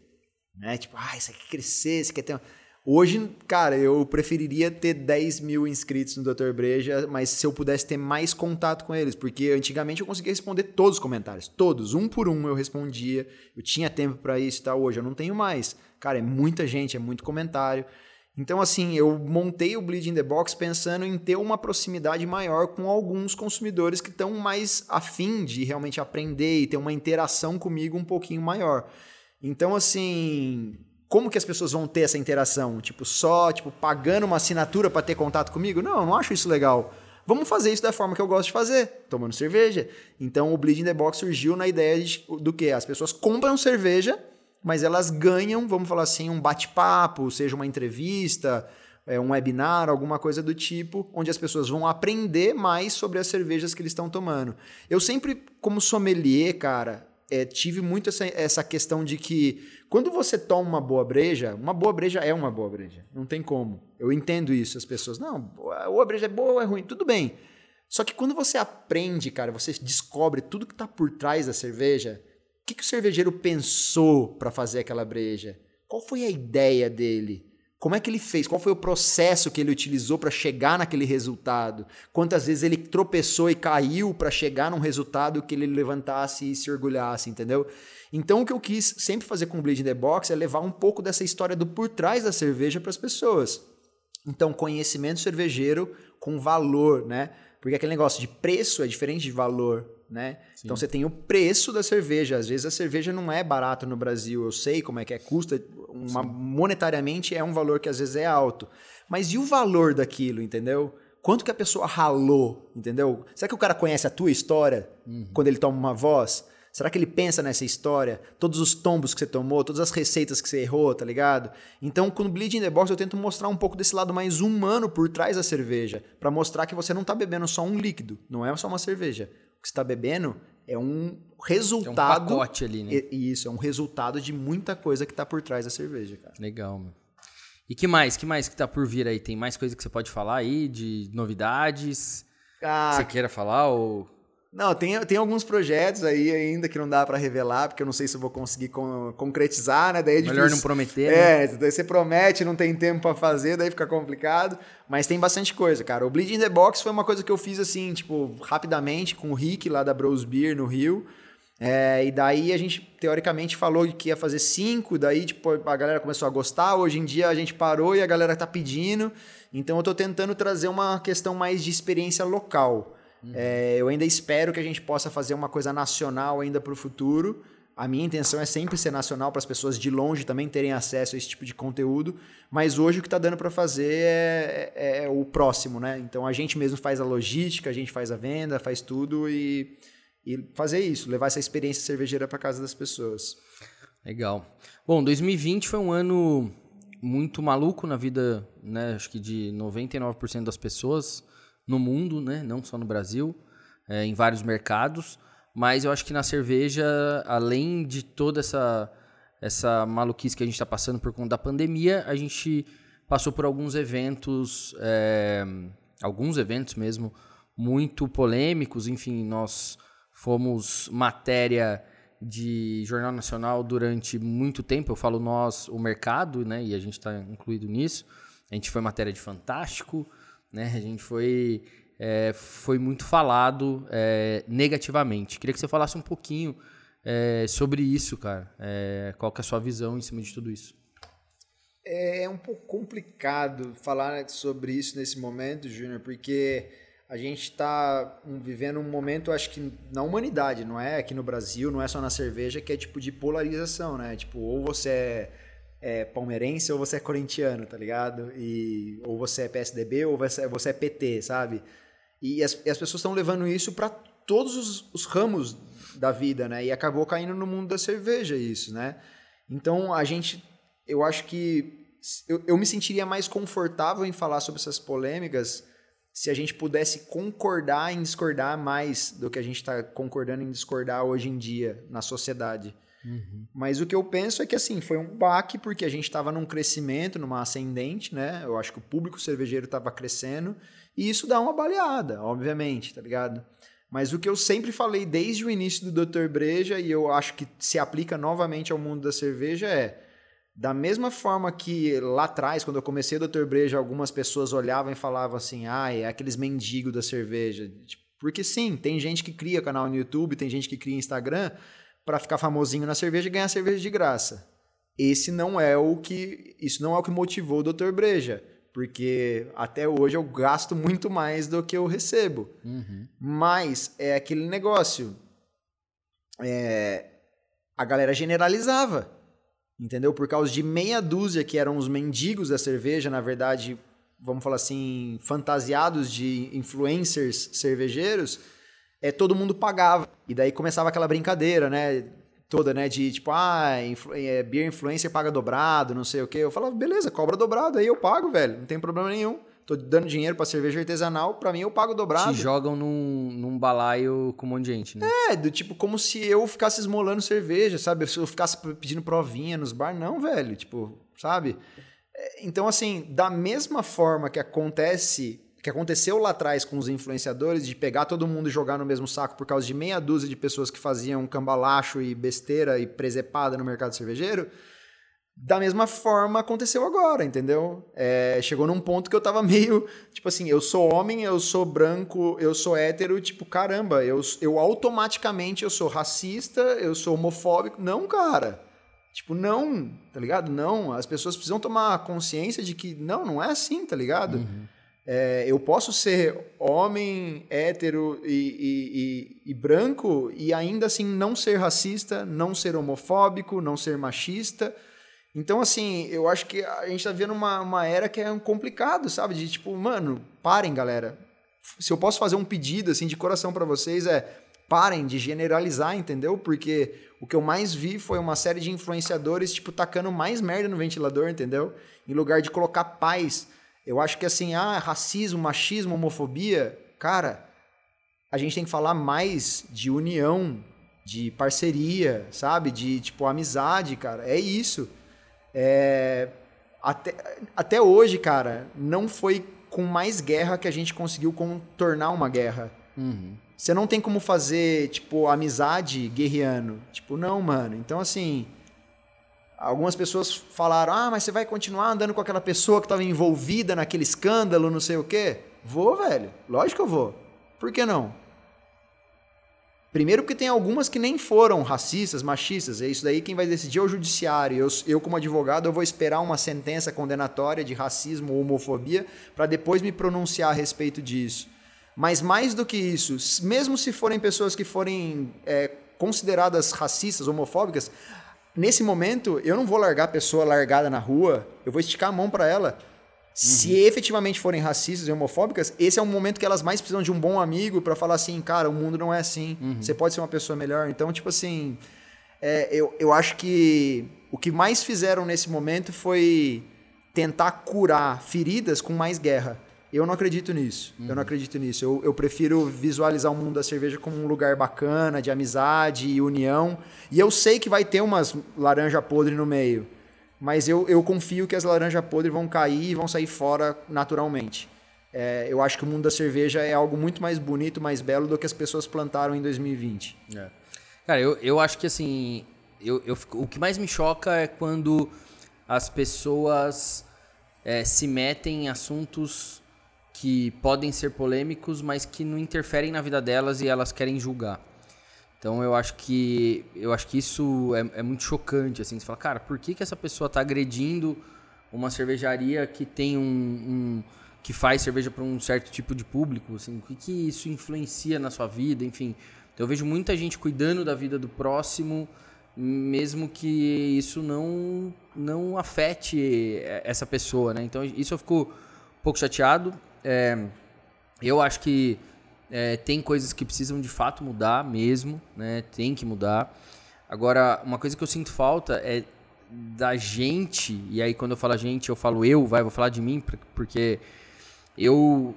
Né? Tipo, ah, isso aqui quer crescer, isso quer ter. Hoje, cara, eu preferiria ter 10 mil inscritos no Dr. Breja, mas se eu pudesse ter mais contato com eles, porque antigamente eu conseguia responder todos os comentários, todos, um por um eu respondia, eu tinha tempo para isso e tal, hoje eu não tenho mais. Cara, é muita gente, é muito comentário. Então, assim, eu montei o Bleed in the Box pensando em ter uma proximidade maior com alguns consumidores que estão mais afim de realmente aprender e ter uma interação comigo um pouquinho maior. Então, assim, como que as pessoas vão ter essa interação? Tipo, só tipo pagando uma assinatura para ter contato comigo? Não, eu não acho isso legal. Vamos fazer isso da forma que eu gosto de fazer, tomando cerveja. Então, o Bleed in the Box surgiu na ideia de, do que? As pessoas compram cerveja mas elas ganham, vamos falar assim, um bate-papo, seja uma entrevista, é, um webinar, alguma coisa do tipo, onde as pessoas vão aprender mais sobre as cervejas que eles estão tomando. Eu sempre, como sommelier, cara, é, tive muito essa, essa questão de que quando você toma uma boa breja, uma boa breja é uma boa breja, não tem como. Eu entendo isso, as pessoas, não, ou a breja é boa ou é ruim, tudo bem. Só que quando você aprende, cara, você descobre tudo que está por trás da cerveja, o que, que o cervejeiro pensou para fazer aquela breja? Qual foi a ideia dele? Como é que ele fez? Qual foi o processo que ele utilizou para chegar naquele resultado? Quantas vezes ele tropeçou e caiu para chegar num resultado que ele levantasse e se orgulhasse, entendeu? Então o que eu quis sempre fazer com o Bleed in the Box é levar um pouco dessa história do por trás da cerveja para as pessoas. Então, conhecimento cervejeiro com valor, né? Porque aquele negócio de preço é diferente de valor, né? Então você tem o preço da cerveja. Às vezes a cerveja não é barata no Brasil. Eu sei como é que é, custa uma, monetariamente é um valor que às vezes é alto. Mas e o valor daquilo, entendeu? Quanto que a pessoa ralou, entendeu? Será que o cara conhece a tua história uhum. quando ele toma uma voz? Será que ele pensa nessa história? Todos os tombos que você tomou, todas as receitas que você errou, tá ligado? Então, com o Bleed in the Box, eu tento mostrar um pouco desse lado mais humano por trás da cerveja, para mostrar que você não tá bebendo só um líquido, não é só uma cerveja. O que você tá bebendo é um resultado. É um pacote ali, né? Isso, é um resultado de muita coisa que tá por trás da cerveja, cara. Legal, mano. E que mais? Que mais que tá por vir aí? Tem mais coisa que você pode falar aí de novidades? Ah, você queira falar ou não, tem, tem alguns projetos aí ainda que não dá para revelar, porque eu não sei se eu vou conseguir con concretizar, né? Daí é Melhor não prometer, É, né? daí você promete, não tem tempo para fazer, daí fica complicado. Mas tem bastante coisa, cara. O Bleed in the Box foi uma coisa que eu fiz assim, tipo, rapidamente, com o Rick lá da Bros Beer no Rio. É, e daí a gente, teoricamente, falou que ia fazer cinco, daí tipo, a galera começou a gostar. Hoje em dia a gente parou e a galera tá pedindo. Então eu tô tentando trazer uma questão mais de experiência local. Uhum. É, eu ainda espero que a gente possa fazer uma coisa nacional ainda para o futuro. A minha intenção é sempre ser nacional para as pessoas de longe também terem acesso a esse tipo de conteúdo, mas hoje o que está dando para fazer é, é, é, o próximo, né? Então a gente mesmo faz a logística, a gente faz a venda, faz tudo e, e fazer isso, levar essa experiência cervejeira para casa das pessoas. Legal. Bom, 2020 foi um ano muito maluco na vida, né? Acho que de 99% das pessoas no mundo, né? Não só no Brasil, é, em vários mercados. Mas eu acho que na cerveja, além de toda essa, essa maluquice que a gente está passando por conta da pandemia, a gente passou por alguns eventos, é, alguns eventos mesmo, muito polêmicos. Enfim, nós fomos matéria de Jornal Nacional durante muito tempo. Eu falo nós, o mercado, né? E a gente está incluído nisso. A gente foi matéria de Fantástico, né? A gente foi é, foi muito falado é, negativamente. Queria que você falasse um pouquinho é, sobre isso, cara. É, qual que é a sua visão em cima de tudo isso? É um pouco complicado falar sobre isso nesse momento, Júnior, porque a gente está vivendo um momento, acho que na humanidade, não é aqui no Brasil, não é só na cerveja, que é tipo de polarização, né? Tipo, ou você é é palmeirense ou você é corintiano, tá ligado? E, ou você é PSDB ou você, você é PT, sabe? E as, e as pessoas estão levando isso para todos os, os, ramos da vida, né? E acabou caindo no mundo da cerveja isso, né? Então a gente, eu acho que eu, eu me sentiria mais confortável em falar sobre essas polêmicas se a gente pudesse concordar em discordar mais do que a gente está concordando em discordar hoje em dia na sociedade. Uhum. Mas o que eu penso é que assim foi um baque porque a gente estava num crescimento, numa ascendente, né? Eu acho que o público cervejeiro estava crescendo e isso dá uma baleada, obviamente, tá ligado? Mas o que eu sempre falei desde o início do Dr. Breja, e eu acho que se aplica novamente ao mundo da cerveja, é da mesma forma que lá atrás, quando eu comecei o Dr. Breja, algumas pessoas olhavam e falavam assim: ah, é aqueles mendigos da cerveja. Tipo, porque sim, tem gente que cria canal no YouTube, tem gente que cria Instagram para ficar famosinho na cerveja e ganhar cerveja de graça. Esse não é o que. Isso não é o que motivou o Dr. Breja porque até hoje eu gasto muito mais do que eu recebo. Uhum. Mas é aquele negócio. É, a galera generalizava, entendeu? Por causa de meia dúzia que eram os mendigos da cerveja, na verdade, vamos falar assim, fantasiados de influencers cervejeiros, é, todo mundo pagava. E daí começava aquela brincadeira, né? toda, né? De tipo, ah, influ é, beer influencer paga dobrado, não sei o quê. Eu falava, beleza, cobra dobrado, aí eu pago, velho, não tem problema nenhum. Tô dando dinheiro pra cerveja artesanal, pra mim eu pago dobrado. Te jogam num, num balaio com um monte de gente, né? É, do tipo, como se eu ficasse esmolando cerveja, sabe? Se eu ficasse pedindo provinha nos bar, não, velho, tipo, sabe? É, então, assim, da mesma forma que acontece que aconteceu lá atrás com os influenciadores, de pegar todo mundo e jogar no mesmo saco por causa de meia dúzia de pessoas que faziam cambalacho e besteira e presepada no mercado cervejeiro, da mesma forma aconteceu agora, entendeu? É, chegou num ponto que eu tava meio, tipo assim, eu sou homem, eu sou branco, eu sou hétero, tipo, caramba, eu, eu automaticamente eu sou racista, eu sou homofóbico. Não, cara. Tipo, não, tá ligado? Não, as pessoas precisam tomar consciência de que não, não é assim, tá ligado? Uhum. É, eu posso ser homem, hétero e, e, e, e, branco e ainda assim não ser racista, não ser homofóbico, não ser machista. Então, assim, eu acho que a gente tá vendo uma, uma era que é complicado, sabe? De tipo, mano, parem, galera. Se eu posso fazer um pedido, assim, de coração para vocês, é parem de generalizar, entendeu? Porque o que eu mais vi foi uma série de influenciadores, tipo, tacando mais merda no ventilador, entendeu? Em lugar de colocar paz eu acho que assim, ah, racismo, machismo, homofobia, cara, a gente tem que falar mais de união, de parceria, sabe? De tipo amizade, cara. É isso. É... Até, até hoje, cara, não foi com mais guerra que a gente conseguiu contornar uma guerra. Uhum. Você não tem como fazer, tipo, amizade guerreando. Tipo, não, mano. Então, assim, Algumas pessoas falaram: ah, mas você vai continuar andando com aquela pessoa que estava envolvida naquele escândalo, não sei o quê? Vou, velho. Lógico que eu vou. Por que não? Primeiro porque tem algumas que nem foram racistas, machistas. É isso daí quem vai decidir é o judiciário. Eu, eu como advogado, eu vou esperar uma sentença condenatória de racismo ou homofobia para depois me pronunciar a respeito disso. Mas mais do que isso, mesmo se forem pessoas que forem é, consideradas racistas, homofóbicas, nesse momento eu não vou largar a pessoa largada na rua, eu vou esticar a mão para ela. Se efetivamente forem racistas e homofóbicas, esse é um momento que elas mais precisam de um bom amigo para falar assim, cara, o mundo não é assim. Você pode ser uma pessoa melhor. Então, tipo assim, é, eu, eu acho que o que mais fizeram nesse momento foi tentar curar feridas com mais guerra. Eu não acredito nisso. Eu não acredito nisso. Eu, eu prefiro visualizar o mundo da cerveja como um lugar bacana, de amizade e união. E eu sei que vai ter umas laranja podre no meio. Mas eu, eu confio que as laranjas podres vão cair e vão sair fora naturalmente. É, eu acho que o mundo da cerveja é algo muito mais bonito, mais belo do que as pessoas plantaram em 2020. Cara, eu, eu acho que assim. Eu, eu o que mais me choca é quando as pessoas é, se metem em assuntos que podem ser polêmicos, mas que não interferem na vida delas e elas querem julgar. Então eu acho que eu acho que isso é, é muito chocante, assim. Você fala, cara, por que, que essa pessoa está agredindo uma cervejaria que tem um, um- que faz cerveja para um certo tipo de público? Assim, o que, que isso influencia na sua vida? Enfim, então eu vejo muita gente cuidando da vida do próximo, mesmo que isso não não afete essa pessoa, né? Então isso eu fico um pouco chateado. É, eu acho que é, tem coisas que precisam de fato mudar mesmo, né? Tem que mudar. Agora, uma coisa que eu sinto falta é da gente, e aí quando eu falo a gente, eu falo eu, vai, vou falar de mim, por- porque eu,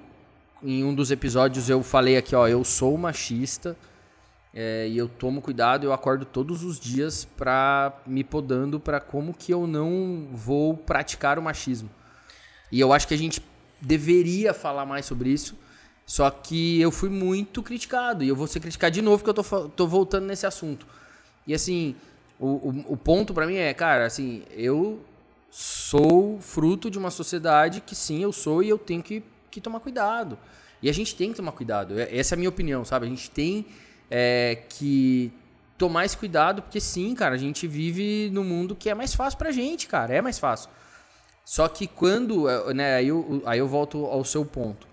em um dos episódios, eu falei aqui, ó, eu sou machista, é, e eu tomo cuidado, eu acordo todos os dias pra me podando pra como que eu não vou praticar o machismo. E eu acho que a gente deveria falar mais sobre isso, só que eu fui muito criticado, e eu vou ser criticado de novo porque eu tô, tô voltando nesse assunto. E assim, o, o, o ponto pra mim é, cara, assim, eu sou fruto de uma sociedade que sim, eu sou e eu tenho que, que tomar cuidado. E a gente tem que tomar cuidado. É- Essa é a minha opinião, sabe? A gente tem é, que tomar esse cuidado, porque sim, cara, a gente vive num mundo que é mais fácil pra gente, cara. É mais fácil. Só que quando, eh, né, aí eu, aí eu volto ao seu ponto.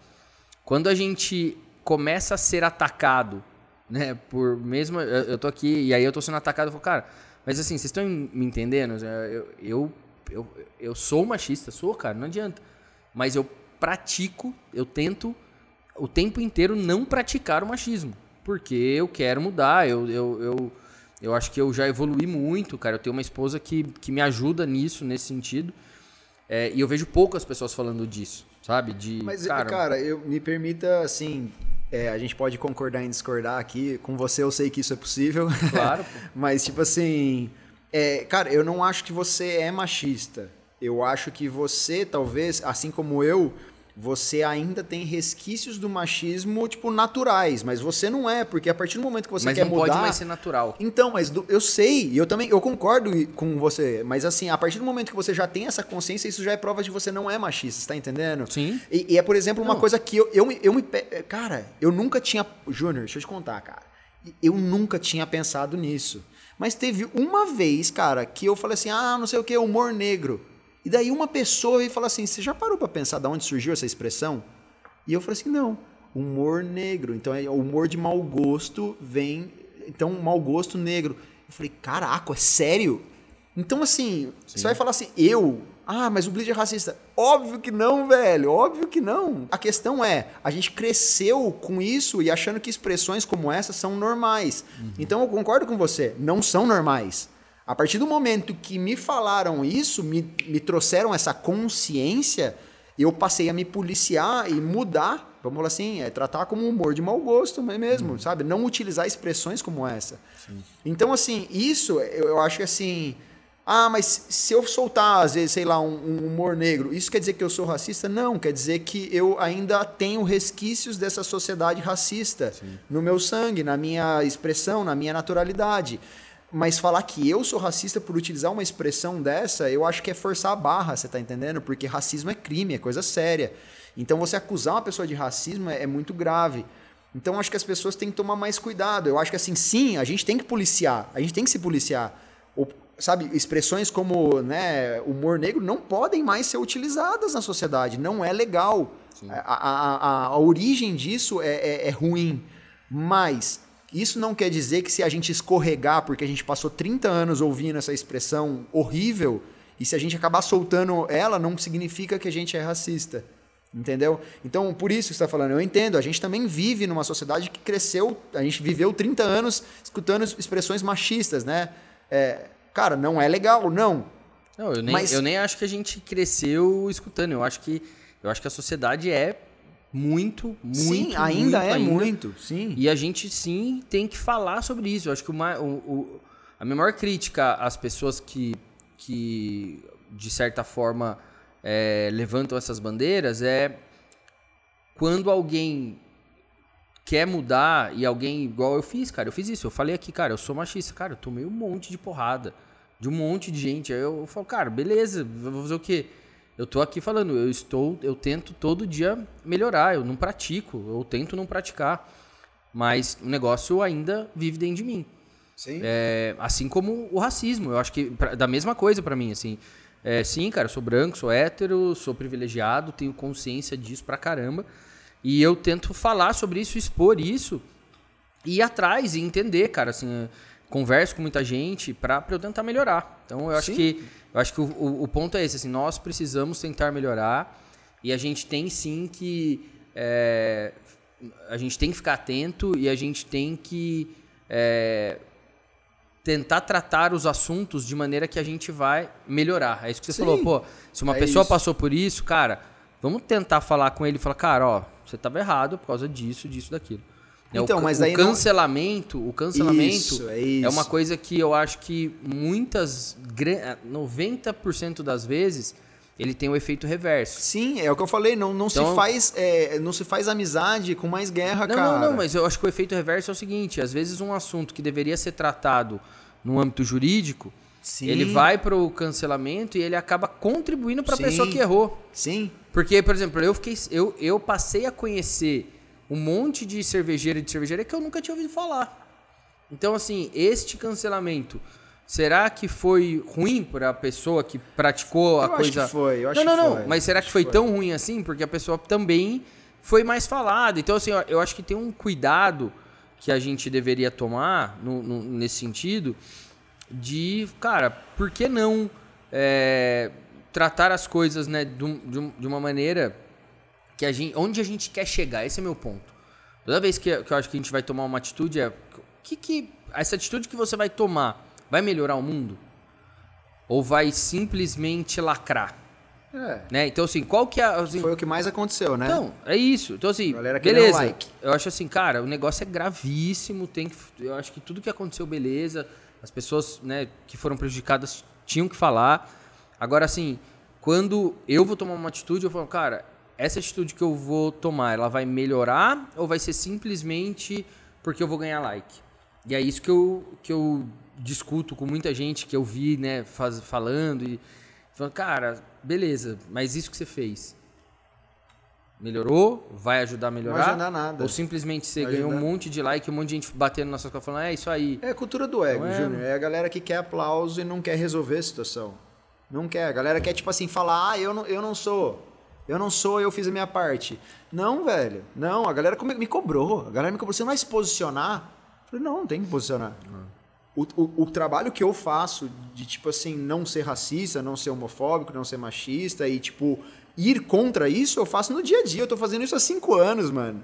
Quando a gente começa a ser atacado, né, por mesmo, eu, eu tô aqui e aí eu tô sendo atacado, eu falo, cara, mas assim, vocês estão me entendendo? Eu, eu, eu, eu sou machista, sou, cara, não adianta. Mas eu pratico, eu tento o tempo inteiro não praticar o machismo. Porque eu quero mudar, eu, eu, eu, eu acho que eu já evolui muito, cara. Eu tenho uma esposa que, que me ajuda nisso, nesse sentido. É, e eu vejo poucas pessoas falando disso, sabe? De, Mas, cara, eu, me permita, assim, é, a gente pode concordar em discordar aqui. Com você eu sei que isso é possível. Claro. Mas, tipo assim, é, cara, eu não acho que você é machista. Eu acho que você, talvez, assim como eu, você ainda tem resquícios do machismo, tipo, naturais. Mas você não é, porque a partir do momento que você mas quer não mudar... pode mais ser natural. Então, mas do- eu sei, e eu também, eu concordo com você, mas assim, a partir do momento que você já tem essa consciência, isso já é prova de que você não é machista, você tá entendendo? Sim. E, e é, por exemplo, uma Não. coisa que eu, eu, me- eu me. Cara, eu nunca tinha. Júnior, deixa eu te contar, cara. Eu nunca tinha pensado nisso. Mas teve uma vez, cara, que eu falei assim: ah, não sei o que, humor negro. E daí uma pessoa veio falar assim: você já parou pra pensar de onde surgiu essa expressão? E eu falei assim: não, humor negro. Então, é, o humor de mau gosto vem. Então, mau gosto negro. Eu falei: caraca, é sério? Então, assim, você vai falar assim, eu. Ah, mas o Bleach é racista. Óbvio que não, velho. Óbvio que não. A questão é, a gente cresceu com isso e achando que expressões como essa são normais. Então eu concordo com você, não são normais. A partir do momento que me falaram isso, me, me trouxeram essa consciência, eu passei a me policiar e mudar, vamos falar assim, é tratar como um humor de mau gosto mesmo, sabe? Não utilizar expressões como essa. Então, assim, isso eu, eu acho que assim. Ah, mas se eu soltar, às vezes, sei lá, um, um humor negro, isso quer dizer que eu sou racista? Não, quer dizer que eu ainda tenho resquícios dessa sociedade racista no meu sangue, na minha expressão, na minha naturalidade. Mas falar que eu sou racista por utilizar uma expressão dessa, eu acho que é forçar a barra, você tá entendendo? Porque racismo é crime, é coisa séria. Então você acusar uma pessoa de racismo é, é muito grave. Então acho que as pessoas têm que tomar mais cuidado. Eu acho que assim, sim, a gente tem que policiar, a gente tem que se policiar. O- sabe, expressões como né, humor negro não podem mais ser utilizadas na sociedade, não é legal. A, a- a- a- a origem disso é, é- é ruim. Mas Isso não quer dizer que se a gente escorregar, porque a gente passou 30 anos ouvindo essa expressão horrível, e se a gente acabar soltando ela, não significa que a gente é racista. Entendeu? Então, por isso que você está falando, eu entendo. A gente também vive numa sociedade que cresceu, a gente viveu 30 anos escutando expressões machistas, né? É, cara, não é legal, não. Não, eu nem, Mas- eu nem acho que a gente cresceu escutando. Eu acho que, eu acho que a sociedade é muito, muito, sim, ainda muito é ainda. muito. Sim. E a gente sim tem que falar sobre isso. Eu acho que o, ma- o- o- a minha maior crítica às pessoas que, que de certa forma, é, levantam essas bandeiras é quando alguém quer mudar e alguém, igual eu fiz, cara, eu fiz isso. Eu falei aqui, cara, eu sou machista. Cara, eu tomei um monte de porrada de um monte de gente. Aí eu falo, cara, beleza, vou fazer o quê? Eu tô aqui falando, eu estou, eu tento todo dia melhorar, eu não pratico, eu tento não praticar. Mas o negócio ainda vive dentro de mim. Sim. É, assim como o racismo, eu acho que pra- da mesma coisa pra mim, assim. É, sim, cara, sou branco, sou hétero, sou privilegiado, tenho consciência disso pra caramba. E eu tento falar sobre isso, expor isso, e ir atrás e entender, cara, assim, converso com muita gente pra eu tentar melhorar. Então eu acho Sim. que eu acho que o, o- o ponto é esse, assim, nós precisamos tentar melhorar e a gente tem sim que é, a gente tem que ficar atento e a gente tem que é, tentar tratar os assuntos de maneira que a gente vai melhorar. É isso que você Sim, falou, pô, se uma é pessoa isso. passou por isso, cara, vamos tentar falar com ele e falar, cara, ó, você estava errado por causa disso, disso, daquilo. Né, Então, o, mas o aí não- cancelamento, o cancelamento Isso, é isso. é uma coisa que eu acho que muitas, gra- 90% das vezes, ele tem o efeito reverso. Sim, é o que eu falei, não, não, Então- se faz, é, não se faz amizade com mais guerra, Não, cara. não, não, mas eu acho que o efeito reverso é o seguinte: às vezes um assunto que deveria ser tratado no âmbito jurídico, Sim. ele vai para o cancelamento e ele acaba contribuindo para a pessoa que errou. Sim, Porque, por exemplo, eu fiquei, eu, eu passei a conhecer um monte de cervejeira e de cervejaria que eu nunca tinha ouvido falar. Então, assim, este cancelamento, será que foi ruim para a pessoa que praticou a Eu acho coisa? que foi, eu acho não, não, que não. foi. Mas será que Acho foi que tão ruim assim? Porque a pessoa também foi mais falada. Então, assim, eu acho que tem um cuidado que a gente deveria tomar no- no- nesse sentido de, cara, por que não é, tratar as coisas né, de, de uma maneira que a gente, onde a gente quer chegar? Esse é meu ponto. Toda vez que, que eu acho que a gente vai tomar uma atitude, é que, que essa atitude que você vai tomar vai melhorar o mundo? Ou vai simplesmente lacrar? é, Né? Então, assim, qual que é. Assim, foi o que mais aconteceu, né? então, é isso. Então, assim, beleza. like. Eu acho assim, cara, o negócio é gravíssimo. Tem que, eu acho que tudo que aconteceu, beleza. As pessoas né, que foram prejudicadas tinham que falar. Agora, assim, quando eu vou tomar uma atitude, eu falo, cara, essa atitude que eu vou tomar, ela vai melhorar ou vai ser simplesmente porque eu vou ganhar like? E é isso que eu, que eu discuto com muita gente que eu vi, né, faz, falando e falando, cara, beleza, mas isso que você fez melhorou? Vai ajudar a melhorar? Não vai ajudar nada. Ou simplesmente você ganhou um monte de like, um monte de gente batendo nas suas costas falando, é isso aí. É a cultura do ego, é? Júnior. É a galera que quer aplauso e não quer resolver a situação. Não quer. A galera quer, tipo assim, falar, ah, eu não, eu não sou. Eu não sou, eu fiz a minha parte. Não, velho. Não, a galera me cobrou. A galera me cobrou. Você não vai se posicionar? Eu falei, não, não tem que posicionar. O, o, o trabalho que eu faço de, tipo assim, não ser racista, não ser homofóbico, não ser machista e, tipo, ir contra isso, eu faço no dia a dia. Eu tô fazendo isso há cinco anos, mano.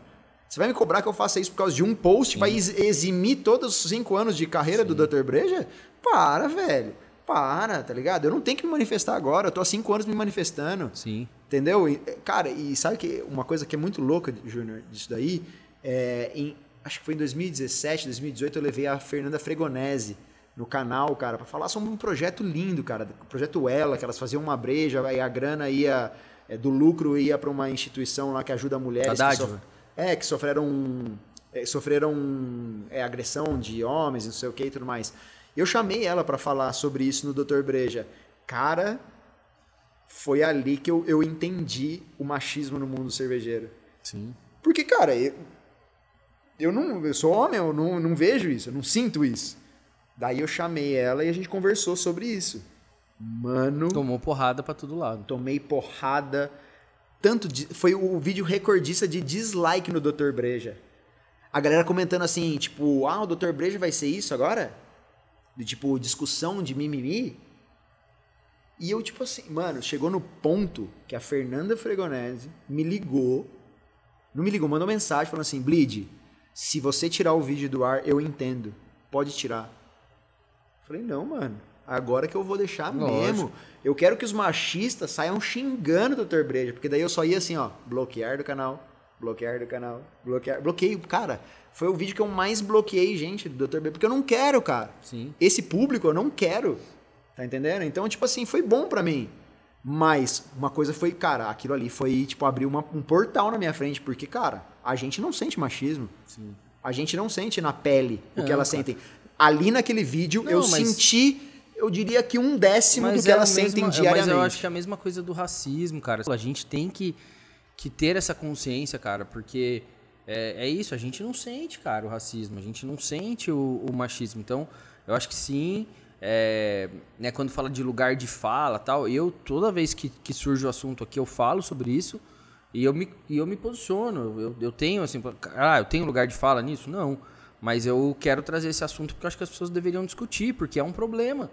Você vai me cobrar que eu faça isso por causa de um post? Vai ex- eximir todos os cinco anos de carreira do Dr. Breja? Para, velho. Para, tá ligado? Eu não tenho que me manifestar agora. Eu tô há cinco anos me manifestando. Sim. Entendeu? E, cara, e sabe que uma coisa que é muito louca, Júnior, disso daí, é, em, acho que foi em 2017, 2018, eu levei a Fernanda Fregonese no canal, cara, pra falar sobre um projeto lindo, cara, o projeto Ela, que elas faziam uma breja, aí a grana ia, é, do lucro ia pra uma instituição lá que ajuda mulheres que, sof- é, que sofreram, é, sofreram é, agressão de homens, não sei o que e tudo mais. Eu chamei ela pra falar sobre isso no Dr. Breja. Cara, foi ali que eu, eu entendi o machismo no mundo cervejeiro. Sim. Porque, cara, eu, eu não eu sou homem, eu não, não vejo isso, eu não sinto isso. Daí eu chamei ela e a gente conversou sobre isso. Mano, Tomou porrada pra todo lado. tomei porrada. Tanto de- foi o vídeo recordista de dislike no Dr. Breja. A galera comentando assim, tipo, ah, o Dr. Breja vai ser isso agora? De tipo, discussão de mimimi. E eu, tipo assim, mano, chegou no ponto que a Fernanda Fregonese me ligou. Não me ligou, mandou mensagem falando assim: Bleed, se você tirar o vídeo do ar, eu entendo. Pode tirar. Falei, não, mano. Agora que eu vou deixar Lógico. mesmo. Eu quero que os machistas saiam xingando o Dr. Breja. Porque daí eu só ia assim, ó, bloquear do canal, bloquear do canal, bloquear. Bloqueio, cara. Foi o vídeo que eu mais bloqueei, gente, do Dr. Breja. Porque eu não quero, cara. Sim. Esse público eu não quero. Tá entendendo? Então, tipo assim, foi bom pra mim. Mas uma coisa foi, cara, aquilo ali foi, tipo, abrir uma- um portal na minha frente. Porque, cara, a gente não sente machismo. Sim. A gente não sente na pele o que elas cara. sentem. Ali naquele vídeo, Não, eu mas- senti, eu diria que um décimo do que é elas sentem diariamente. Mas eu acho que é a mesma coisa do racismo, cara. A gente tem que, que ter essa consciência, cara, porque é, é isso, a gente não sente, cara, o racismo, a gente não sente o, o machismo. Então, eu acho que sim, é, né, quando fala de lugar de fala tal, eu, toda vez que, que surge o assunto aqui, eu falo sobre isso e eu me, e eu me posiciono. Eu, eu tenho, assim, ah, eu tenho lugar de fala nisso? Não. Mas eu quero trazer esse assunto porque eu acho que as pessoas deveriam discutir, porque é um problema.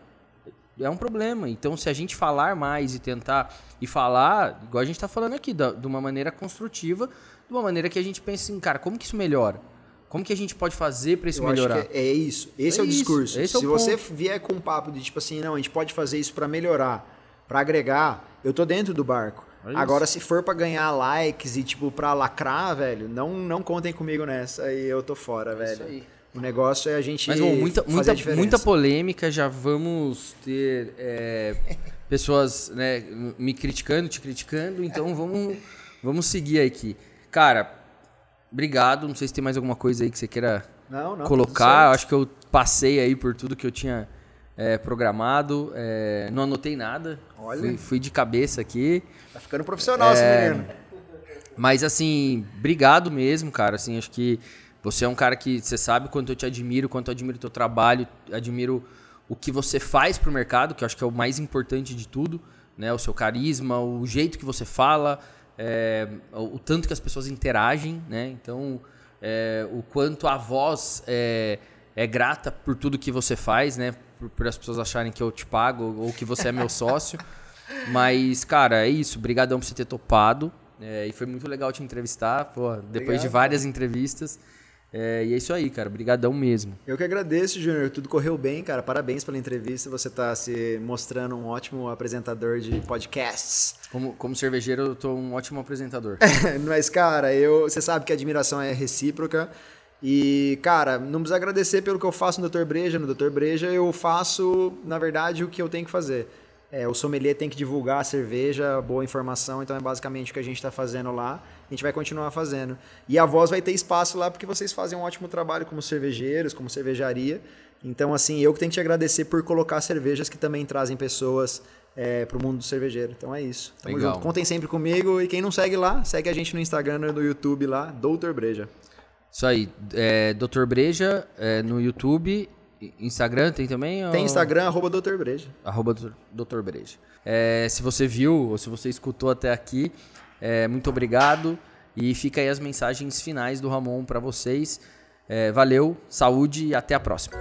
É um problema. Então, se a gente falar mais e tentar e falar, igual a gente está falando aqui, da- de uma maneira construtiva, de uma maneira que a gente pense assim, cara, como que isso melhora? Como que a gente pode fazer para isso Eu melhorar? é, é isso. Esse é, É o isso, discurso. esse é o Se você ponto. vier com um papo de tipo assim, não, a gente pode fazer isso pra melhorar, pra agregar, eu tô dentro do barco. É isso. Agora, se for pra ganhar likes e tipo pra lacrar, velho, não, não contem comigo nessa e eu tô fora, É isso velho. aí. O negócio é a gente Mas, bom, muita, fazer muita, muita polêmica, já vamos ter é, pessoas né, me criticando, te criticando, então vamos, vamos seguir aqui. Cara, obrigado. Não sei se tem mais alguma coisa aí que você queira Não, não, colocar. tudo Acho que eu passei aí por tudo que eu tinha é, programado. é, não anotei nada. Olha. Fui, fui de cabeça aqui. Tá ficando profissional esse É, menino. Mas assim, obrigado mesmo, cara. Assim, acho que você é um cara que você sabe quanto eu te admiro, quanto eu admiro o teu trabalho, admiro o que você faz pro mercado, que eu acho que é o mais importante de tudo, né? O seu carisma, o jeito que você fala, é, o, tanto que as pessoas interagem, né? Então, é, o quanto a voz é, é grata por tudo que você faz, né? Por, por as pessoas acharem que eu te pago ou que você é meu sócio. Mas, cara, é isso. Obrigadão por você ter topado. É, e foi muito legal te entrevistar, pô, depois de Obrigado. várias entrevistas. É, e é isso aí, cara. Obrigadão mesmo. Eu que agradeço, Júnior. Tudo correu bem, cara. Parabéns pela entrevista. Você tá se mostrando um ótimo apresentador de podcasts. Como, como cervejeiro, eu tô um ótimo apresentador. Mas, cara, eu, você sabe que a admiração é recíproca. E, cara, não precisa agradecer pelo que eu faço no Dr. Breja. No Dr. Breja eu faço, na verdade, o que eu tenho que fazer. É, o sommelier tem que divulgar a cerveja, boa informação, então é basicamente o que a gente está fazendo lá. A gente vai continuar fazendo. E a voz vai ter espaço lá porque vocês fazem um ótimo trabalho como cervejeiros, como cervejaria. Então, assim, eu que tenho que te agradecer por colocar cervejas que também trazem pessoas é, pro mundo do cervejeiro. Então é isso. Tamo Legal. junto. Contem sempre comigo. E quem não segue lá, segue a gente no Instagram e no YouTube lá, Doutor Breja. Isso aí. É, Dr. Breja é, no YouTube. Instagram tem também? Tem ou- Instagram, arroba Doutor Breja. Arroba Dr. Dr. Breja. É, se você viu ou se você escutou até aqui, é, muito obrigado. E fica aí as mensagens finais do Ramon para vocês. É, valeu, saúde e até a próxima.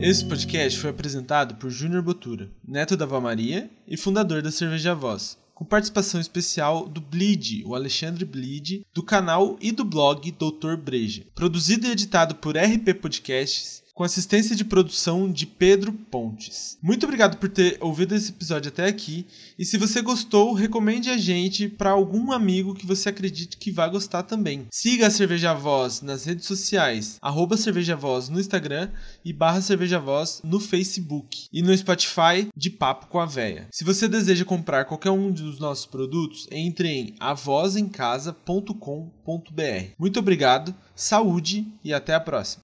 Esse podcast foi apresentado por Júnior Botura, neto da Vó Maria e fundador da Cerveja Voz, com participação especial do Bleed, o Alexandre Bleed, do canal e do blog Doutor Breja. Produzido e editado por RP Podcasts, com assistência de produção de Pedro Pontes. Muito obrigado por ter ouvido esse episódio até aqui, e se você gostou, recomende a gente para algum amigo que você acredite que vai gostar também. Siga a Cerveja Voz nas redes sociais, arroba Cerveja Voz no Instagram e barra Cerveja Voz no Facebook e no Spotify de Papo com a Véia. Se você deseja comprar qualquer um dos nossos produtos, entre em avozencasa.com.br. Muito obrigado, saúde e até a próxima.